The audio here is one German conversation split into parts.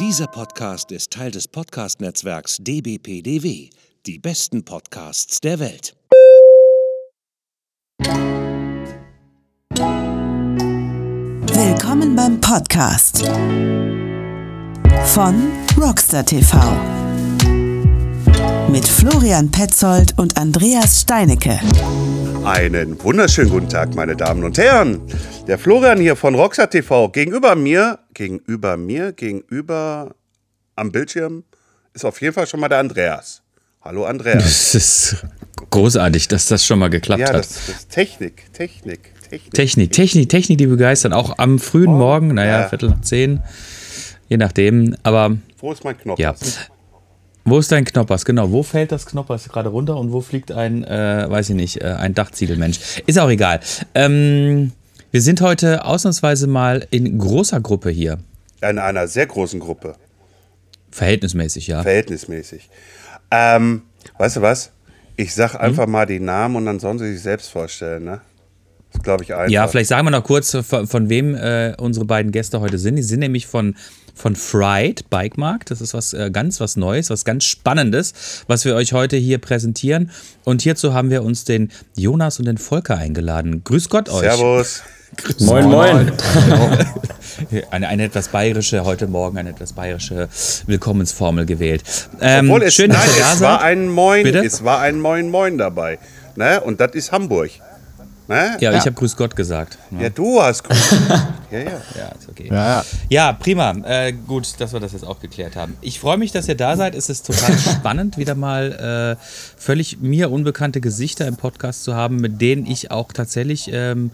Dieser Podcast ist Teil des Podcast-Netzwerks dbpdw. Die besten Podcasts der Welt. Willkommen beim Podcast von Rockstar TV mit Florian Petzold und Andreas Steinecke. Einen wunderschönen guten Tag, meine Damen und Herren. Der Florian hier von Rockstar TV. Gegenüber mir, gegenüber mir, gegenüber am Bildschirm ist auf jeden Fall schon mal der Andreas. Hallo Andreas. Das ist großartig, dass das schon mal geklappt ja, hat. das, das ist Technik, Technik, Technik. Technik, Technik, Technik, die begeistern. Auch am frühen Oh, Morgen, naja, ja. Viertel nach zehn, je nachdem. Aber Wo ist mein Knopf? ja. Wo ist dein Knoppers? Genau, wo fällt das Knoppers gerade runter und wo fliegt ein, äh, weiß ich nicht, äh, ein Dachziegelmensch? Ist auch egal. Ähm, wir sind heute ausnahmsweise mal in großer Gruppe hier. In einer sehr großen Gruppe, Verhältnismäßig, ja. verhältnismäßig. Ähm, weißt du was? Ich Hm? sag einfach mal die Namen und dann sollen sie sich selbst vorstellen, ne? Das glaube ich einfach. Ja, vielleicht sagen wir noch kurz, von, von wem äh, unsere beiden Gäste heute sind. Die sind nämlich von, von Fried Bike Markt. Das ist was äh, ganz was Neues, was ganz Spannendes, was wir euch heute hier präsentieren. Und hierzu haben wir uns den Jonas und den Volker eingeladen. Grüß Gott euch. Servus. Moin, moin. Eine, eine etwas bayerische, heute Morgen eine etwas bayerische Willkommensformel gewählt. Ähm, Obwohl es, schön, dass nein, ihr da es war ein Moin, Bitte? es war ein Moin Moin dabei. Ne? Und das ist Hamburg. Ne? Ja, ich habe Grüß Gott gesagt. Ja, du hast gut. ja, ja. Ja, ist okay. Ja, ja. Ja, prima. Äh, gut, dass wir das jetzt auch geklärt haben. Ich freue mich, dass ihr da seid. Es ist total spannend, wieder mal äh, völlig mir unbekannte Gesichter im Podcast zu haben, mit denen ich auch tatsächlich, ähm,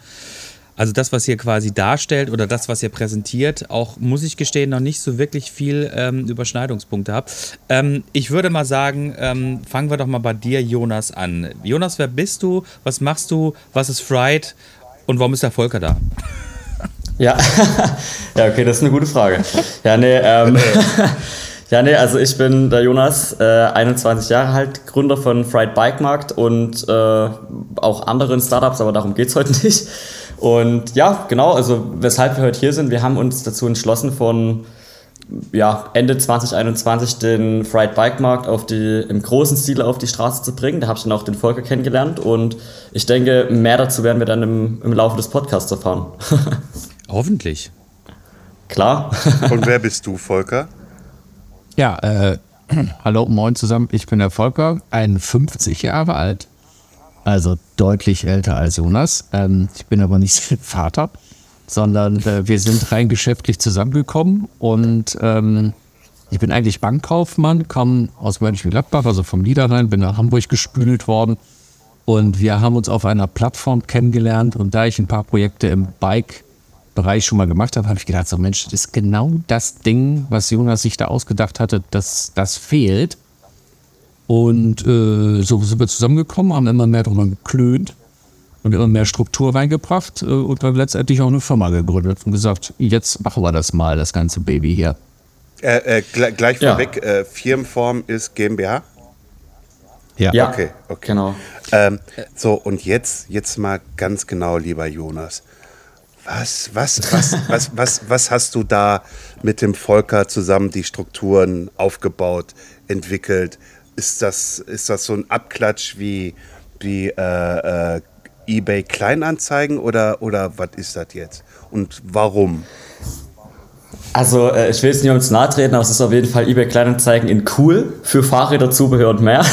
also das, was ihr quasi darstellt oder das, was ihr präsentiert, auch, muss ich gestehen, noch nicht so wirklich viel ähm, Überschneidungspunkte habt. Ähm, ich würde mal sagen, ähm, fangen wir doch mal bei dir, Jonas, an. Jonas, wer bist du? Was machst du? Was ist Fried? Und warum ist der Volker da? Ja. ja, okay, das ist eine gute Frage. Ja, nee, ähm, ja, nee, also ich bin der Jonas, äh, 21 Jahre alt, Gründer von Fried Bike Markt und äh, auch anderen Startups, aber darum geht's heute nicht. Und ja, genau, also weshalb wir heute hier sind, wir haben uns dazu entschlossen, von ja, Ende 2021 den Fried Bike Markt auf die, im großen Stil auf die Straße zu bringen. Da habe ich dann auch den Volker kennengelernt und ich denke, mehr dazu werden wir dann im, im Laufe des Podcasts erfahren. Hoffentlich. Klar. Und wer bist du, Volker? Ja, äh, hallo, moin zusammen. Ich bin der Volker, 51 Jahre alt. Also deutlich älter als Jonas. Ähm, ich bin aber nicht Vater, sondern äh, wir sind rein geschäftlich zusammengekommen und ähm, ich bin eigentlich Bankkaufmann, komme aus Mönchengladbach, also vom Niederrhein, bin nach Hamburg gespült worden und wir haben uns auf einer Plattform kennengelernt und da ich ein paar Projekte im Bike-Bereich schon mal gemacht habe, habe ich gedacht, so Mensch, das ist genau das Ding, was Jonas sich da ausgedacht hatte, dass das fehlt. Und äh, so sind wir zusammengekommen, haben immer mehr drüber geklönt und immer mehr Struktur reingebracht äh, und dann letztendlich auch eine Firma gegründet und gesagt, jetzt machen wir das mal, das ganze Baby hier. Äh, äh, gl gleich Ja. vorweg, äh, Firmenform ist GmbH. Ja. Ja, Okay, okay. genau. Ähm, so, und jetzt, jetzt mal ganz genau, lieber Jonas. Was, was, was, was, was, was hast du da mit dem Volker zusammen die Strukturen aufgebaut, entwickelt? Ist das, ist das so ein Abklatsch wie, wie äh, äh, eBay Kleinanzeigen oder, oder was ist das jetzt? Und warum? Also, äh, ich will jetzt nicht uns nahe treten, aber es ist auf jeden Fall eBay Kleinanzeigen in cool für Fahrräder, Zubehör und mehr.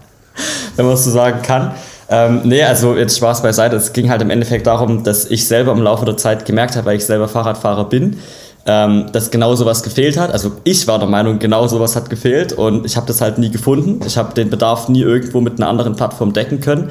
Wenn man es so sagen kann. Ähm, nee, also jetzt Spaß beiseite. Es ging halt im Endeffekt darum, dass ich selber im Laufe der Zeit gemerkt habe, weil ich selber Fahrradfahrer bin, ähm, dass genau sowas gefehlt hat. Also ich war der Meinung, genau sowas hat gefehlt und ich habe das halt nie gefunden. Ich habe den Bedarf nie irgendwo mit einer anderen Plattform decken können.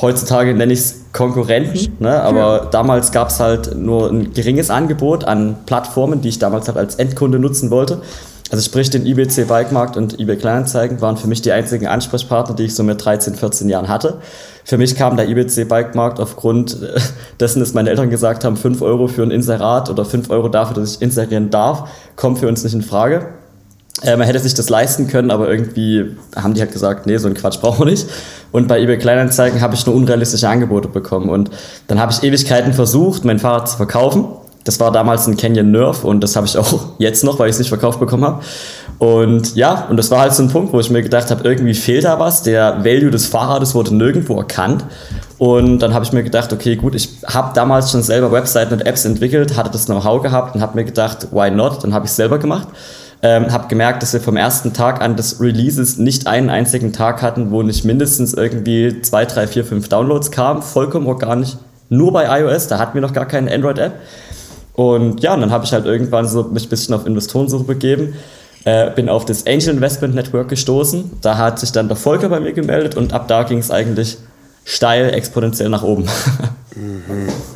Heutzutage nenne ich es Konkurrenten, ne? aber damals gab es halt nur ein geringes Angebot an Plattformen, die ich damals halt als Endkunde nutzen wollte. Also sprich, den IBC Bikemarkt und eBay Kleinanzeigen waren für mich die einzigen Ansprechpartner, die ich so mit 13, 14 Jahren hatte. Für mich kam der IBC Bikemarkt aufgrund äh, dessen, dass meine Eltern gesagt haben, 5 Euro für ein Inserat oder 5 Euro dafür, dass ich inserieren darf, kommt für uns nicht in Frage. Äh, man hätte sich das leisten können, aber irgendwie haben die halt gesagt, nee, so einen Quatsch brauchen wir nicht. Und bei eBay Kleinanzeigen habe ich nur unrealistische Angebote bekommen. Und dann habe ich Ewigkeiten versucht, mein Fahrrad zu verkaufen. Das war damals ein Canyon Nerf und das habe ich auch jetzt noch, weil ich es nicht verkauft bekommen habe. Und ja, und das war halt so ein Punkt, wo ich mir gedacht habe, irgendwie fehlt da was. Der Value des Fahrrades wurde nirgendwo erkannt. Und dann habe ich mir gedacht, okay, gut, ich habe damals schon selber Webseiten und Apps entwickelt, hatte das Know-how gehabt und habe mir gedacht, why not? Dann habe ich es selber gemacht. Ähm, habe gemerkt, dass wir vom ersten Tag an des Releases nicht einen einzigen Tag hatten, wo nicht mindestens irgendwie zwei, drei, vier, fünf Downloads kamen, vollkommen organisch, nur bei iOS, da hatten wir noch gar keine Android-App. Und ja, und dann habe ich halt irgendwann so mich ein bisschen auf Investorensuche begeben, äh, bin auf das Angel Investment Network gestoßen, da hat sich dann der Volker bei mir gemeldet und ab da ging es eigentlich steil exponentiell nach oben.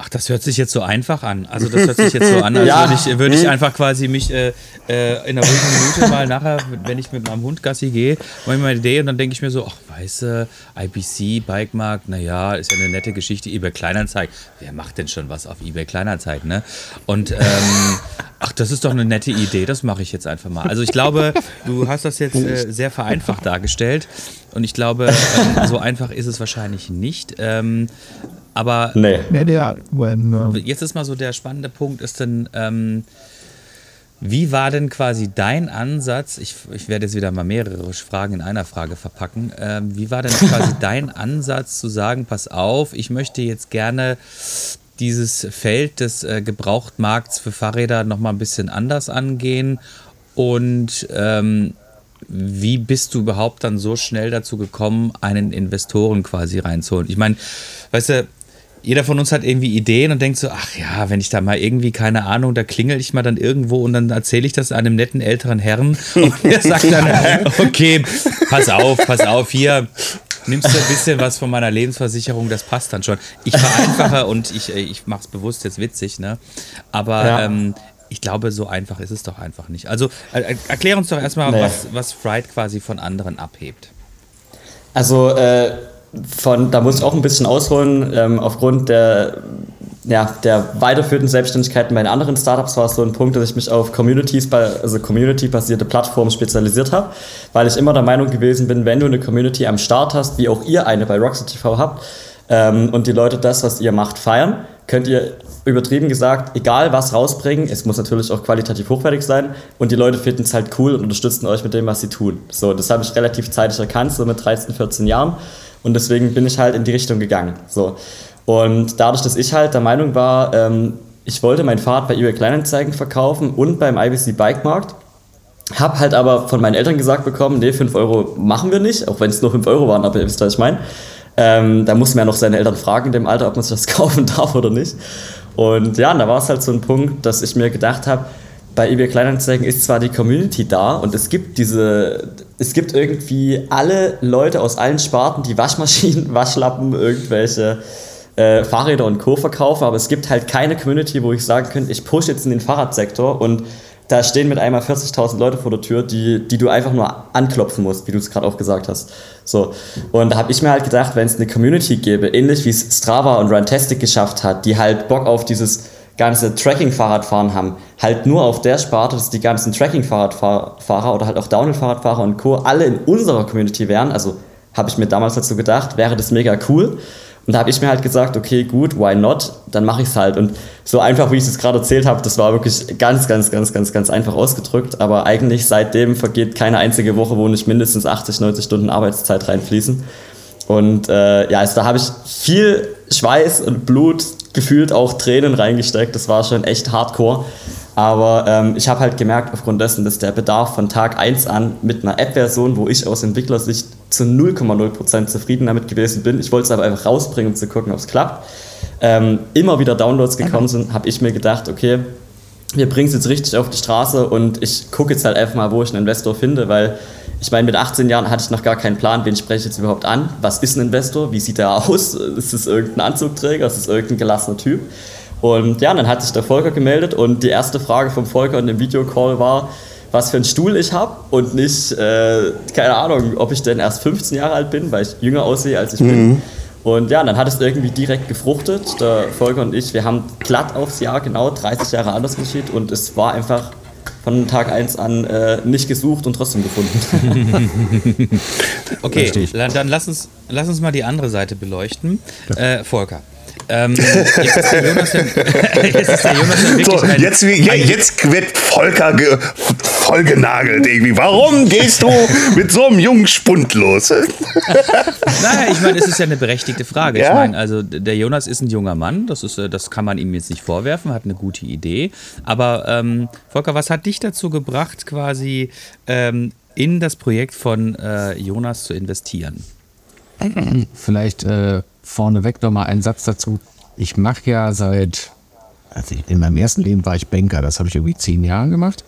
Ach, das hört sich jetzt so einfach an. Also das hört sich jetzt so an, als Ja. würde ich, würde ich einfach quasi mich äh, äh, in einer ruhigen Minute mal nachher, wenn ich mit meinem Hund Gassi gehe, mache ich mal eine Idee und dann denke ich mir so, ach, weißt du, IPC, Bikemarkt, naja, ist ja eine nette Geschichte, eBay Kleinanzeigen. Wer macht denn schon was auf eBay Kleinanzeigen, ne? Und ähm, ach, das ist doch eine nette Idee, das mache ich jetzt einfach mal. Also ich glaube, du hast das jetzt äh, sehr vereinfacht dargestellt und ich glaube, ähm, so einfach ist es wahrscheinlich nicht. Ähm, aber nee. Jetzt ist mal so der spannende Punkt, ist denn, ähm, wie war denn quasi dein Ansatz? Ich, ich werde jetzt wieder mal mehrere Fragen in einer Frage verpacken. Ähm, wie war denn quasi dein Ansatz zu sagen, pass auf, ich möchte jetzt gerne dieses Feld des äh, Gebrauchtmarkts für Fahrräder nochmal ein bisschen anders angehen und ähm, wie bist du überhaupt dann so schnell dazu gekommen, einen Investoren quasi reinzuholen? Ich meine, weißt du, jeder von uns hat irgendwie Ideen und denkt so, ach ja, wenn ich da mal irgendwie, keine Ahnung, da klingel ich mal dann irgendwo und dann erzähle ich das einem netten älteren Herrn und der sagt dann, okay, pass auf, pass auf, hier, nimmst du ein bisschen was von meiner Lebensversicherung, das passt dann schon. Ich vereinfache und ich, äh, ich mache es bewusst jetzt witzig, ne? Aber Ja. ähm, ich glaube, so einfach ist es doch einfach nicht. Also äh, erklär uns doch erstmal, Nee. was, was Fright quasi von anderen abhebt. Also äh, von, da muss ich auch ein bisschen ausholen. Ähm, aufgrund der, ja, der weiterführenden Selbstständigkeiten bei den anderen Startups war es so ein Punkt, dass ich mich auf Communities, also Community-basierte Plattformen spezialisiert habe, weil ich immer der Meinung gewesen bin, wenn du eine Community am Start hast, wie auch ihr eine bei Rockstar TV habt, ähm, und die Leute das, was ihr macht, feiern, könnt ihr übertrieben gesagt, egal was rausbringen, es muss natürlich auch qualitativ hochwertig sein und die Leute finden es halt cool und unterstützen euch mit dem, was sie tun. So, das habe ich relativ zeitig erkannt, so mit 13, 14 Jahren und deswegen bin ich halt in die Richtung gegangen. So. Und dadurch, dass ich halt der Meinung war, ähm, ich wollte mein Fahrrad bei eBay Kleinanzeigen verkaufen und beim IBC Bike Markt, hab halt aber von meinen Eltern gesagt bekommen, nee, 5 Euro machen wir nicht, auch wenn es nur 5 Euro waren, aber ihr wisst, was ich meine. Ähm, da muss man ja noch seine Eltern fragen in dem Alter, ob man sich das kaufen darf oder nicht. Und ja, und da war es halt so ein Punkt, dass ich mir gedacht habe, bei eBay Kleinanzeigen ist zwar die Community da und es gibt diese, es gibt irgendwie alle Leute aus allen Sparten, die Waschmaschinen, Waschlappen, irgendwelche äh, Fahrräder und Co. verkaufen, aber es gibt halt keine Community, wo ich sagen könnte, ich push jetzt in den Fahrradsektor und da stehen mit einmal 40.000 Leute vor der Tür, die, die du einfach nur anklopfen musst, wie du es gerade auch gesagt hast. So. Und da habe ich mir halt gedacht, wenn es eine Community gäbe, ähnlich wie es Strava und Runtastic geschafft hat, die halt Bock auf dieses ganze Tracking-Fahrradfahren haben, halt nur auf der Sparte, dass die ganzen Tracking-Fahrradfahrer oder halt auch Downhill-Fahrradfahrer und Co. alle in unserer Community wären, also habe ich mir damals dazu gedacht, wäre das mega cool. Und da habe ich mir halt gesagt, okay, gut, why not? Dann mache ich es halt. Und so einfach, wie ich es gerade erzählt habe, das war wirklich ganz, ganz, ganz, ganz, ganz einfach ausgedrückt. Aber eigentlich seitdem vergeht keine einzige Woche, wo nicht mindestens 80, 90 Stunden Arbeitszeit reinfließen. Und äh, ja, also da habe ich viel Schweiß und Blut, gefühlt auch Tränen reingesteckt. Das war schon echt hardcore. Aber ähm, ich habe halt gemerkt, aufgrund dessen, dass der Bedarf von Tag 1 an mit einer App-Version, wo ich aus Entwicklersicht zu 0,0% zufrieden damit gewesen bin, ich wollte es aber einfach rausbringen, um zu gucken, ob es klappt, ähm, immer wieder Downloads gekommen sind, habe ich mir gedacht, okay, wir bringen es jetzt richtig auf die Straße und ich gucke jetzt halt einfach mal, wo ich einen Investor finde, weil ich meine, mit 18 Jahren hatte ich noch gar keinen Plan, wen spreche ich jetzt überhaupt an? Was ist ein Investor? Wie sieht er aus? Ist es irgendein Anzugträger? Ist es irgendein gelassener Typ? Und ja, dann hat sich der Volker gemeldet und die erste Frage vom Volker in dem Videocall war, was für einen Stuhl ich habe und nicht, äh, keine Ahnung, ob ich denn erst 15 Jahre alt bin, weil ich jünger aussehe, als ich bin. Und ja, dann hat es irgendwie direkt gefruchtet. Der Volker und ich, wir haben glatt aufs Jahr genau 30 Jahre Altersunterschied und es war einfach von Tag 1 an äh, nicht gesucht und trotzdem gefunden. Okay, dann lass uns, lass uns mal die andere Seite beleuchten. Äh, Volker, Ähm, jetzt ist der Jonas ja, jetzt ist der Jonas ja wirklich So, ein, jetzt, wie- ja, jetzt wird Volker ge, vollgenagelt irgendwie. Warum gehst du mit so einem jungen Spund los? Naja, ich meine, es ist ja eine berechtigte Frage. Ja. Ich meine, also der Jonas ist ein junger Mann, das, ist, äh, das kann man ihm jetzt nicht vorwerfen, hat eine gute Idee. Aber ähm, Volker, was hat dich dazu gebracht, quasi ähm, in das Projekt von äh, Jonas zu investieren? Vielleicht äh, vorneweg nochmal einen Satz dazu. Ich mache ja seit, also in meinem ersten Leben war ich Banker, das habe ich irgendwie zehn Jahre gemacht.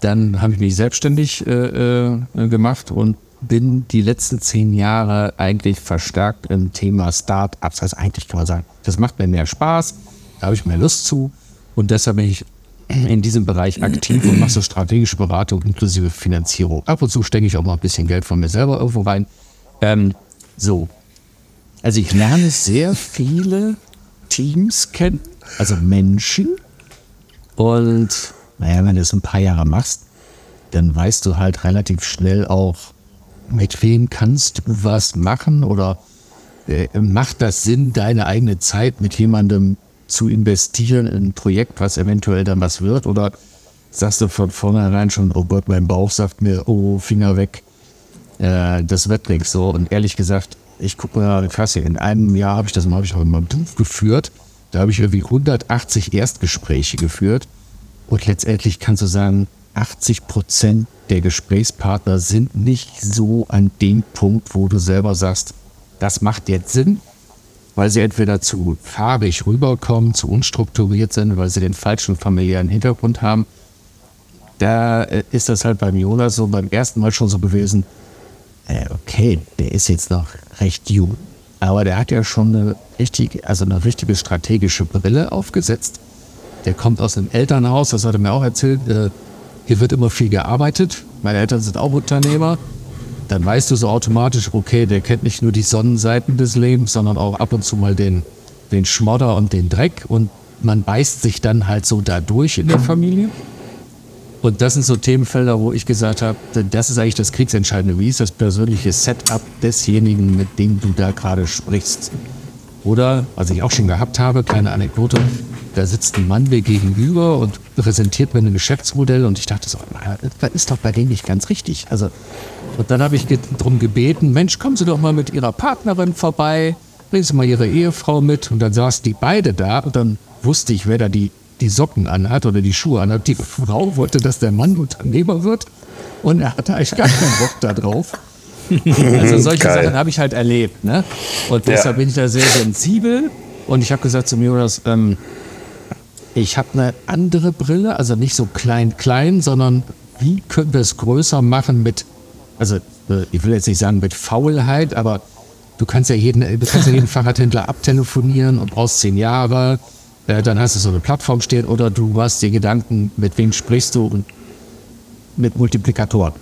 Dann habe ich mich selbstständig äh, äh, gemacht und bin die letzten zehn Jahre eigentlich verstärkt im Thema Start-ups. Also eigentlich kann man sagen, das macht mir mehr Spaß, da habe ich mehr Lust zu und deshalb bin ich in diesem Bereich aktiv und mache so strategische Beratung inklusive Finanzierung. Ab und zu stecke ich auch mal ein bisschen Geld von mir selber irgendwo rein. Ähm, so. Also ich lerne sehr viele Teams kennen, also Menschen. Und naja, wenn du es ein paar Jahre machst, dann weißt du halt relativ schnell auch, mit wem kannst du was machen oder äh, macht das Sinn, deine eigene Zeit mit jemandem zu investieren in ein Projekt, was eventuell dann was wird? Oder sagst du von vornherein schon, oh Gott, mein Bauch sagt mir, oh, Finger weg, äh, das wird nichts so. Und ehrlich gesagt, ich gucke mal, krass, in einem Jahr habe ich das habe ich auch mal geführt. Da habe ich irgendwie 180 Erstgespräche geführt. Und letztendlich kannst du sagen, 80 Prozent der Gesprächspartner sind nicht so an dem Punkt, wo du selber sagst, das macht jetzt Sinn, weil sie entweder zu farbig rüberkommen, zu unstrukturiert sind, weil sie den falschen familiären Hintergrund haben. Da äh, ist das halt beim Jonas so beim ersten Mal schon so gewesen, äh, okay, der ist jetzt noch recht jung, aber der hat ja schon eine richtig, also eine richtige strategische Brille aufgesetzt. Der kommt aus einem Elternhaus, das hat er mir auch erzählt. Äh, hier wird immer viel gearbeitet. Meine Eltern sind auch Unternehmer. Dann weißt du so automatisch, okay, der kennt nicht nur die Sonnenseiten des Lebens, sondern auch ab und zu mal den, den Schmodder und den Dreck. Und man beißt sich dann halt so da durch in der Familie. Und das sind so Themenfelder, wo ich gesagt habe, das ist eigentlich das Kriegsentscheidende. Wie ist das persönliche Setup desjenigen, mit dem du da gerade sprichst? Oder, was ich auch schon gehabt habe, kleine Anekdote, da sitzt ein Mann mir gegenüber und präsentiert mir ein Geschäftsmodell und ich dachte so, das ist doch bei denen nicht ganz richtig. Also, und dann habe ich drum gebeten, Mensch, kommen Sie doch mal mit Ihrer Partnerin vorbei, bringen Sie mal Ihre Ehefrau mit. Und dann saßen die beide da und dann wusste ich, wer da die, die Socken anhat oder die Schuhe anhat. Die Frau wollte, dass der Mann Unternehmer wird und er hatte eigentlich gar keinen Bock da drauf. Also solche Geil. Sachen habe ich halt erlebt. Ne? Und deshalb bin ich da sehr sensibel. Und ich habe gesagt zu mir, Jonas, ähm, ich habe eine andere Brille, also nicht so klein-klein, sondern wie können wir es größer machen mit, also äh, ich will jetzt nicht sagen mit Faulheit, aber du kannst ja jeden, du kannst ja jeden Fahrradhändler abtelefonieren und brauchst zehn Jahre, äh, dann hast du so eine Plattform stehen oder du machst dir Gedanken, mit wem sprichst du und mit Multiplikatoren.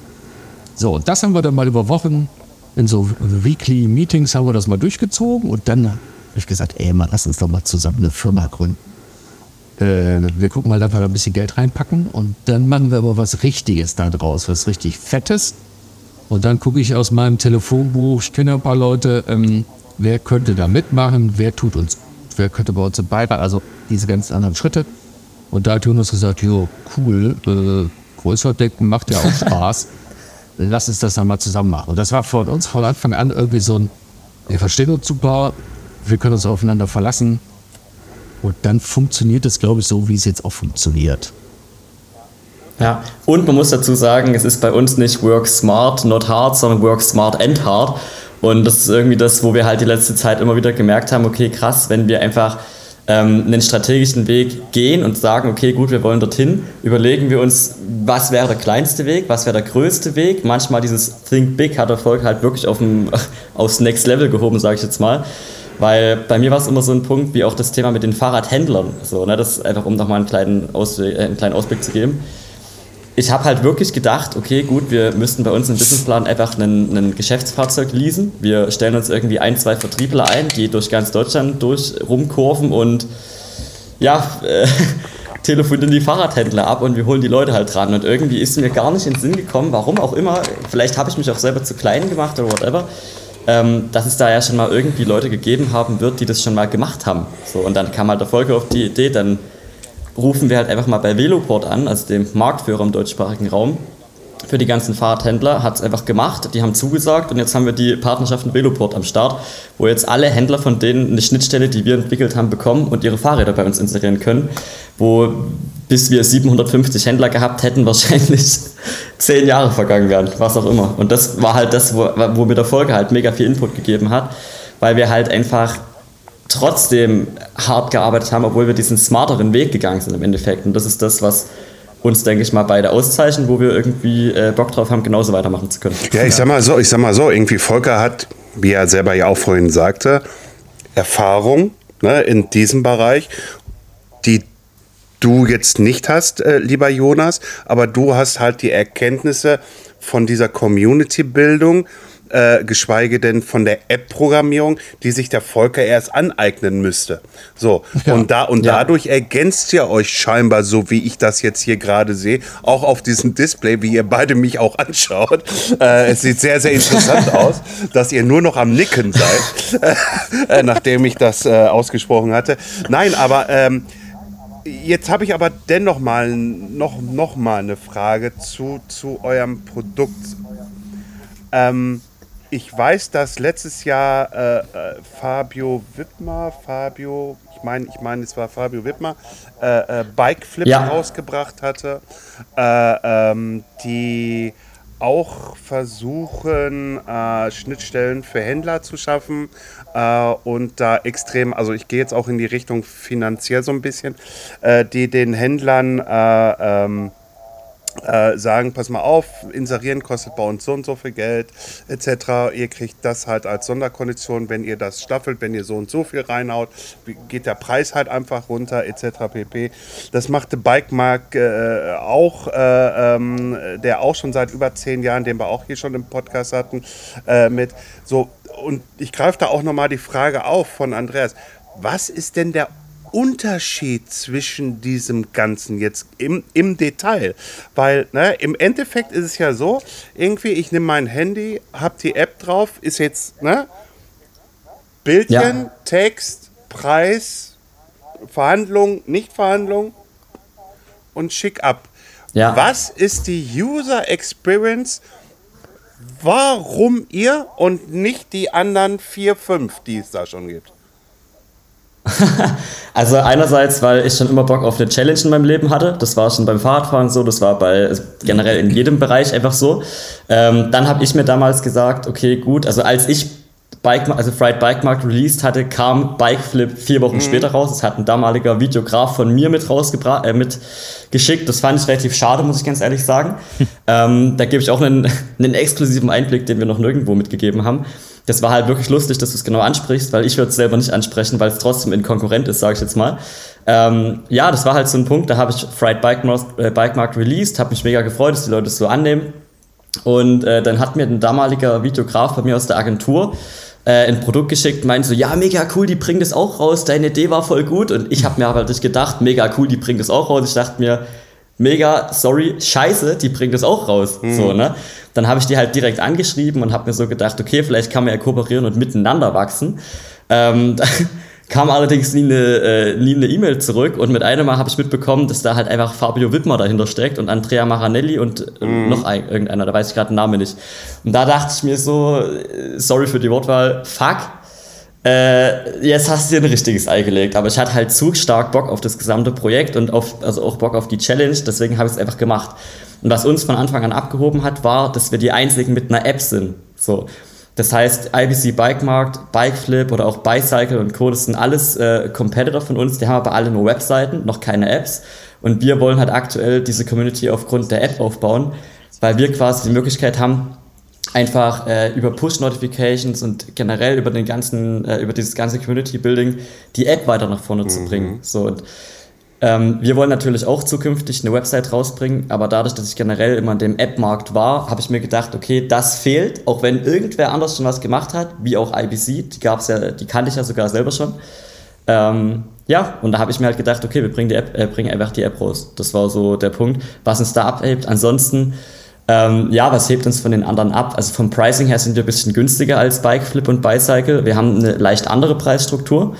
So, und das haben wir dann mal über Wochen in so Weekly Meetings haben wir das mal durchgezogen und dann habe ich gesagt, ey, mal lass uns doch mal zusammen eine Firma gründen. Äh, wir gucken mal, dass wir da ein bisschen Geld reinpacken und dann machen wir aber was Richtiges da draus, was richtig Fettes. Und dann gucke ich aus meinem Telefonbuch, ich kenne ein paar Leute, ähm, wer könnte da mitmachen, wer tut uns, wer könnte bei uns dabei, also diese ganzen anderen Schritte. Und da hat Jonas gesagt, jo, cool, äh, größer denken macht ja auch Spaß. Lass uns das dann mal zusammen machen. Und das war von uns von Anfang an irgendwie so ein, wir verstehen uns super, wir können uns aufeinander verlassen. Und dann funktioniert es, glaube ich, so, wie es jetzt auch funktioniert. Ja, und man muss dazu sagen, es ist bei uns nicht Work Smart, not hard, sondern Work Smart and hard. Und das ist irgendwie das, wo wir halt die letzte Zeit immer wieder gemerkt haben, okay, krass, wenn wir einfach ähm, einen strategischen Weg gehen und sagen, okay, gut, wir wollen dorthin, überlegen wir uns, was wäre der kleinste Weg, was wäre der größte Weg. Manchmal dieses Think Big hat Erfolg halt wirklich auf dem, aufs Next Level gehoben, sage ich jetzt mal. Weil bei mir war es immer so ein Punkt, wie auch das Thema mit den Fahrradhändlern. So, ne, das einfach, um nochmal einen äh, einen kleinen Ausblick zu geben ich habe halt wirklich gedacht, okay, gut, wir müssten bei uns im Businessplan einfach einen Geschäftsfahrzeug leasen. Wir stellen uns irgendwie ein, zwei Vertriebler ein, die durch ganz Deutschland durch rumkurven und ja, äh, telefonieren die Fahrradhändler ab und wir holen die Leute halt dran. Und irgendwie ist mir gar nicht in den Sinn gekommen, warum auch immer, vielleicht habe ich mich auch selber zu klein gemacht oder whatever. ähm, dass es da ja schon mal irgendwie Leute gegeben haben wird, die das schon mal gemacht haben. So, und dann kam halt der Volker auf die Idee, dann rufen wir halt einfach mal bei Veloport an, also dem Marktführer im deutschsprachigen Raum, für die ganzen Fahrradhändler, hat es einfach gemacht, die haben zugesagt und jetzt haben wir die Partnerschaft mit Veloport am Start, wo jetzt alle Händler von denen eine Schnittstelle, die wir entwickelt haben, bekommen und ihre Fahrräder bei uns inserieren können, wo bis wir 750 Händler gehabt hätten, wahrscheinlich zehn Jahre vergangen wären, was auch immer. Und das war halt das, wo, wo mir der Folge halt mega viel Input gegeben hat, weil wir halt einfach trotzdem hart gearbeitet haben, obwohl wir diesen smarteren Weg gegangen sind im Endeffekt. Und das ist das, was uns, denke ich mal, beide auszeichnen, wo wir irgendwie äh, Bock drauf haben, genauso weitermachen zu können. Ja, ich sag mal so, ich sag mal so, irgendwie Volker hat, wie er selber ja auch vorhin sagte, Erfahrung ne, in diesem Bereich, die du jetzt nicht hast, äh, lieber Jonas, aber du hast halt die Erkenntnisse von dieser Community-Bildung, äh, geschweige denn von der App-Programmierung, die sich der Volker erst aneignen müsste. So, Ja. und, da, und Ja. dadurch ergänzt ihr euch scheinbar, so wie ich das jetzt hier gerade sehe, auch auf diesem Display, wie ihr beide mich auch anschaut. Äh, es sieht sehr, sehr interessant aus, dass ihr nur noch am Nicken seid, äh, nachdem ich das äh, ausgesprochen hatte. Nein, aber ähm, Jetzt habe ich aber dennoch mal noch, noch mal eine Frage zu, zu eurem Produkt. Ähm, ich weiß, dass letztes Jahr äh, äh, Fabio Wittmer, Fabio, ich meine, ich meine, es war Fabio Wittmer, äh, äh, Bikeflip Ja. rausgebracht hatte, äh, ähm, die auch versuchen, äh, Schnittstellen für Händler zu schaffen und da extrem, also ich gehe jetzt auch in die Richtung finanziell so ein bisschen, die den Händlern äh, ähm, äh, sagen, pass mal auf, inserieren kostet bei uns so und so viel Geld, etc. Ihr kriegt das halt als Sonderkondition, wenn ihr das staffelt, wenn ihr so und so viel reinhaut, geht der Preis halt einfach runter, etc. pp. Das machte Bikemark äh, auch, äh, ähm, der auch schon seit über zehn Jahren, den wir auch hier schon im Podcast hatten, äh, mit so, und ich greife da auch nochmal die Frage auf von Andreas. Was ist denn der Unterschied zwischen diesem Ganzen jetzt im, im Detail? Weil ne, im Endeffekt ist es ja so, irgendwie, ich nehme mein Handy, habe die App drauf, ist jetzt ne, Bildchen, Ja. Text, Preis, Verhandlung, Nicht-Verhandlung und schick ab. Ja. Was ist die User Experience, warum ihr und nicht die anderen vier, fünf, die es da schon gibt? Also einerseits, weil ich schon immer Bock auf eine Challenge in meinem Leben hatte. Das war schon beim Fahrradfahren so, das war bei also generell in jedem Bereich einfach so. Ähm, dann habe ich mir damals gesagt, okay, gut, also als ich Bike, also Fried Bike Markt released hatte, kam Bikeflip vier Wochen später raus. Das hat ein damaliger Videograf von mir mit rausgebracht, äh, mit geschickt. Das fand ich relativ schade, muss ich ganz ehrlich sagen. ähm, da gebe ich auch einen, einen exklusiven Einblick, den wir noch nirgendwo mitgegeben haben. Das war halt wirklich lustig, dass du es genau ansprichst, weil ich würde es selber nicht ansprechen, weil es trotzdem in Konkurrent ist, sage ich jetzt mal. Ähm, ja, das war halt so ein Punkt, da habe ich Fried Bike äh, Bike Markt released, habe mich mega gefreut, dass die Leute es so annehmen. Und äh, dann hat mir ein damaliger Videograf bei mir aus der Agentur äh, ein Produkt geschickt, meinte so, ja, mega cool, die bringen das auch raus, deine Idee war voll gut. Und ich habe mir aber nicht gedacht, mega cool, die bringen das auch raus. Ich dachte mir, mega, sorry, scheiße, die bringen das auch raus. So, ne? Dann habe ich die halt direkt angeschrieben und habe mir so gedacht, okay, vielleicht kann man ja kooperieren und miteinander wachsen. Ähm, kam allerdings nie eine äh, nie eine E-Mail zurück und mit einem Mal habe ich mitbekommen, dass da halt einfach Fabio Wittmer dahinter steckt und Andrea Maranelli und äh, noch ein, irgendeiner, da weiß ich gerade den Namen nicht. Und da dachte ich mir so, äh, sorry für die Wortwahl, fuck, äh, jetzt hast du dir ein richtiges Ei gelegt. Aber ich hatte halt zu stark Bock auf das gesamte Projekt und auf, also auch Bock auf die Challenge, deswegen habe ich es einfach gemacht. Und was uns von Anfang an abgehoben hat, war, dass wir die einzigen mit einer App sind. So. Das heißt, IBC Bike Markt, Bikeflip oder auch Bicycle und Co., das sind alles äh, Competitor von uns, die haben aber alle nur Webseiten, noch keine Apps. Und wir wollen halt aktuell diese Community aufgrund der App aufbauen, weil wir quasi die Möglichkeit haben, einfach äh, über Push-Notifications und generell über den ganzen, äh, über dieses ganze Community-Building die App weiter nach vorne zu bringen. So, und, ähm, wir wollen natürlich auch zukünftig eine Website rausbringen, aber dadurch, dass ich generell immer in dem App-Markt war, habe ich mir gedacht, okay, das fehlt, auch wenn irgendwer anders schon was gemacht hat, wie auch IBC, die gab's ja, die kannte ich ja sogar selber schon. Ähm, ja, und da habe ich mir halt gedacht, okay, wir bringen, die App, äh, bringen einfach die App raus. Das war so der Punkt, was uns da abhebt. Ansonsten Ähm, ja, was hebt uns von den anderen ab? Also vom Pricing her sind wir ein bisschen günstiger als Bikeflip und Bicycle. Wir haben eine leicht andere Preisstruktur.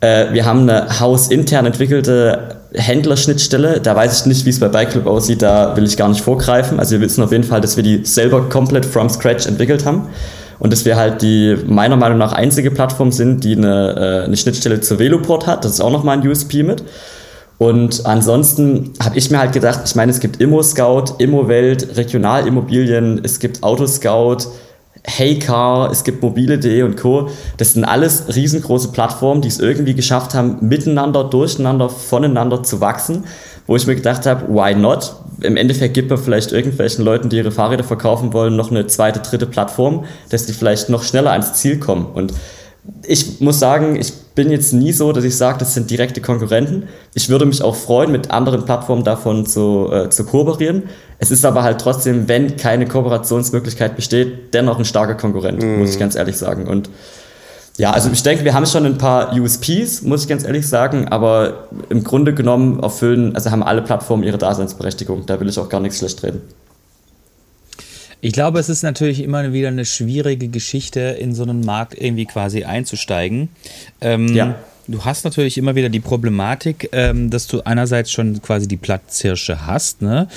Äh, wir haben eine hausintern entwickelte Händlerschnittstelle. Da weiß ich nicht, wie es bei Bikeflip aussieht, da will ich gar nicht vorgreifen. Also wir wissen auf jeden Fall, dass wir die selber komplett from scratch entwickelt haben. Und dass wir halt die meiner Meinung nach einzige Plattform sind, die eine, äh, eine Schnittstelle zur Veloport hat. Das ist auch nochmal ein USP mit. Und ansonsten habe ich mir halt gedacht, ich meine, es gibt Immo-Scout, Immo-Welt, Regionalimmobilien, es gibt Autoscout, Heycar, es gibt mobile.de und Co. Das sind alles riesengroße Plattformen, die es irgendwie geschafft haben, miteinander, durcheinander, voneinander zu wachsen, wo ich mir gedacht habe, why not? Im Endeffekt gibt man vielleicht irgendwelchen Leuten, die ihre Fahrräder verkaufen wollen, noch eine zweite, dritte Plattform, dass die vielleicht noch schneller ans Ziel kommen. Und ich muss sagen, ich bin jetzt nie so, dass ich sage, das sind direkte Konkurrenten. Ich würde mich auch freuen, mit anderen Plattformen davon zu, äh, zu kooperieren. Es ist aber halt trotzdem, wenn keine Kooperationsmöglichkeit besteht, dennoch ein starker Konkurrent, mm. muss ich ganz ehrlich sagen. Und ja, also ich denke, wir haben schon ein paar USPs, muss ich ganz ehrlich sagen, aber im Grunde genommen erfüllen, also haben alle Plattformen ihre Daseinsberechtigung. Da will ich auch gar nichts schlecht reden. Ich glaube, es ist natürlich immer wieder eine schwierige Geschichte, in so einen Markt irgendwie quasi einzusteigen. Ähm, ja. Du hast natürlich immer wieder die Problematik, ähm, dass du einerseits schon quasi die Platzhirsche hast, ne?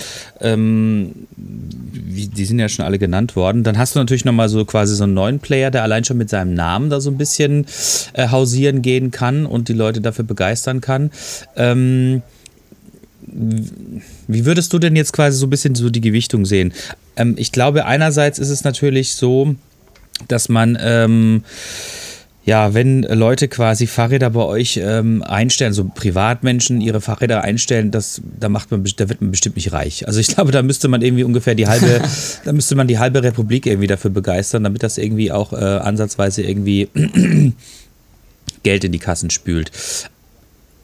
Ähm, die sind ja schon alle genannt worden. Dann hast du natürlich nochmal so quasi so einen neuen Player, der allein schon mit seinem Namen da so ein bisschen äh, hausieren gehen kann und die Leute dafür begeistern kann. Ähm, wie würdest du denn jetzt quasi so ein bisschen so die Gewichtung sehen? Ähm, ich glaube, einerseits ist es natürlich so, dass man ähm, ja, wenn Leute quasi Fahrräder bei euch ähm, einstellen, so Privatmenschen ihre Fahrräder einstellen, das, da macht man, da wird man bestimmt nicht reich. Also ich glaube, da müsste man irgendwie ungefähr die halbe, da müsste man die halbe Republik irgendwie dafür begeistern, damit das irgendwie auch äh, ansatzweise irgendwie Geld in die Kassen spült.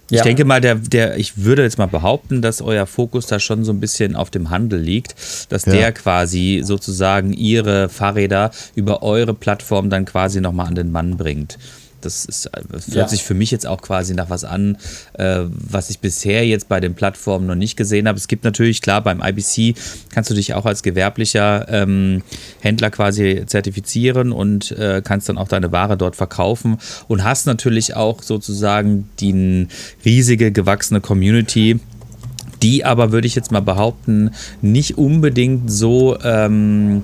Ich denke mal, der, der, ich würde jetzt mal behaupten, dass euer Fokus da schon so ein bisschen auf dem Handel liegt, dass ja. der quasi sozusagen ihre Fahrräder über eure Plattform dann quasi nochmal an den Mann bringt. Das, ist, das hört ja. sich für mich jetzt auch quasi nach was an, äh, was ich bisher jetzt bei den Plattformen noch nicht gesehen habe. Es gibt natürlich, klar, beim IBC kannst du dich auch als gewerblicher ähm, Händler quasi zertifizieren und äh, kannst dann auch deine Ware dort verkaufen und hast natürlich auch sozusagen die riesige gewachsene Community die aber, würde ich jetzt mal behaupten, nicht unbedingt so ähm,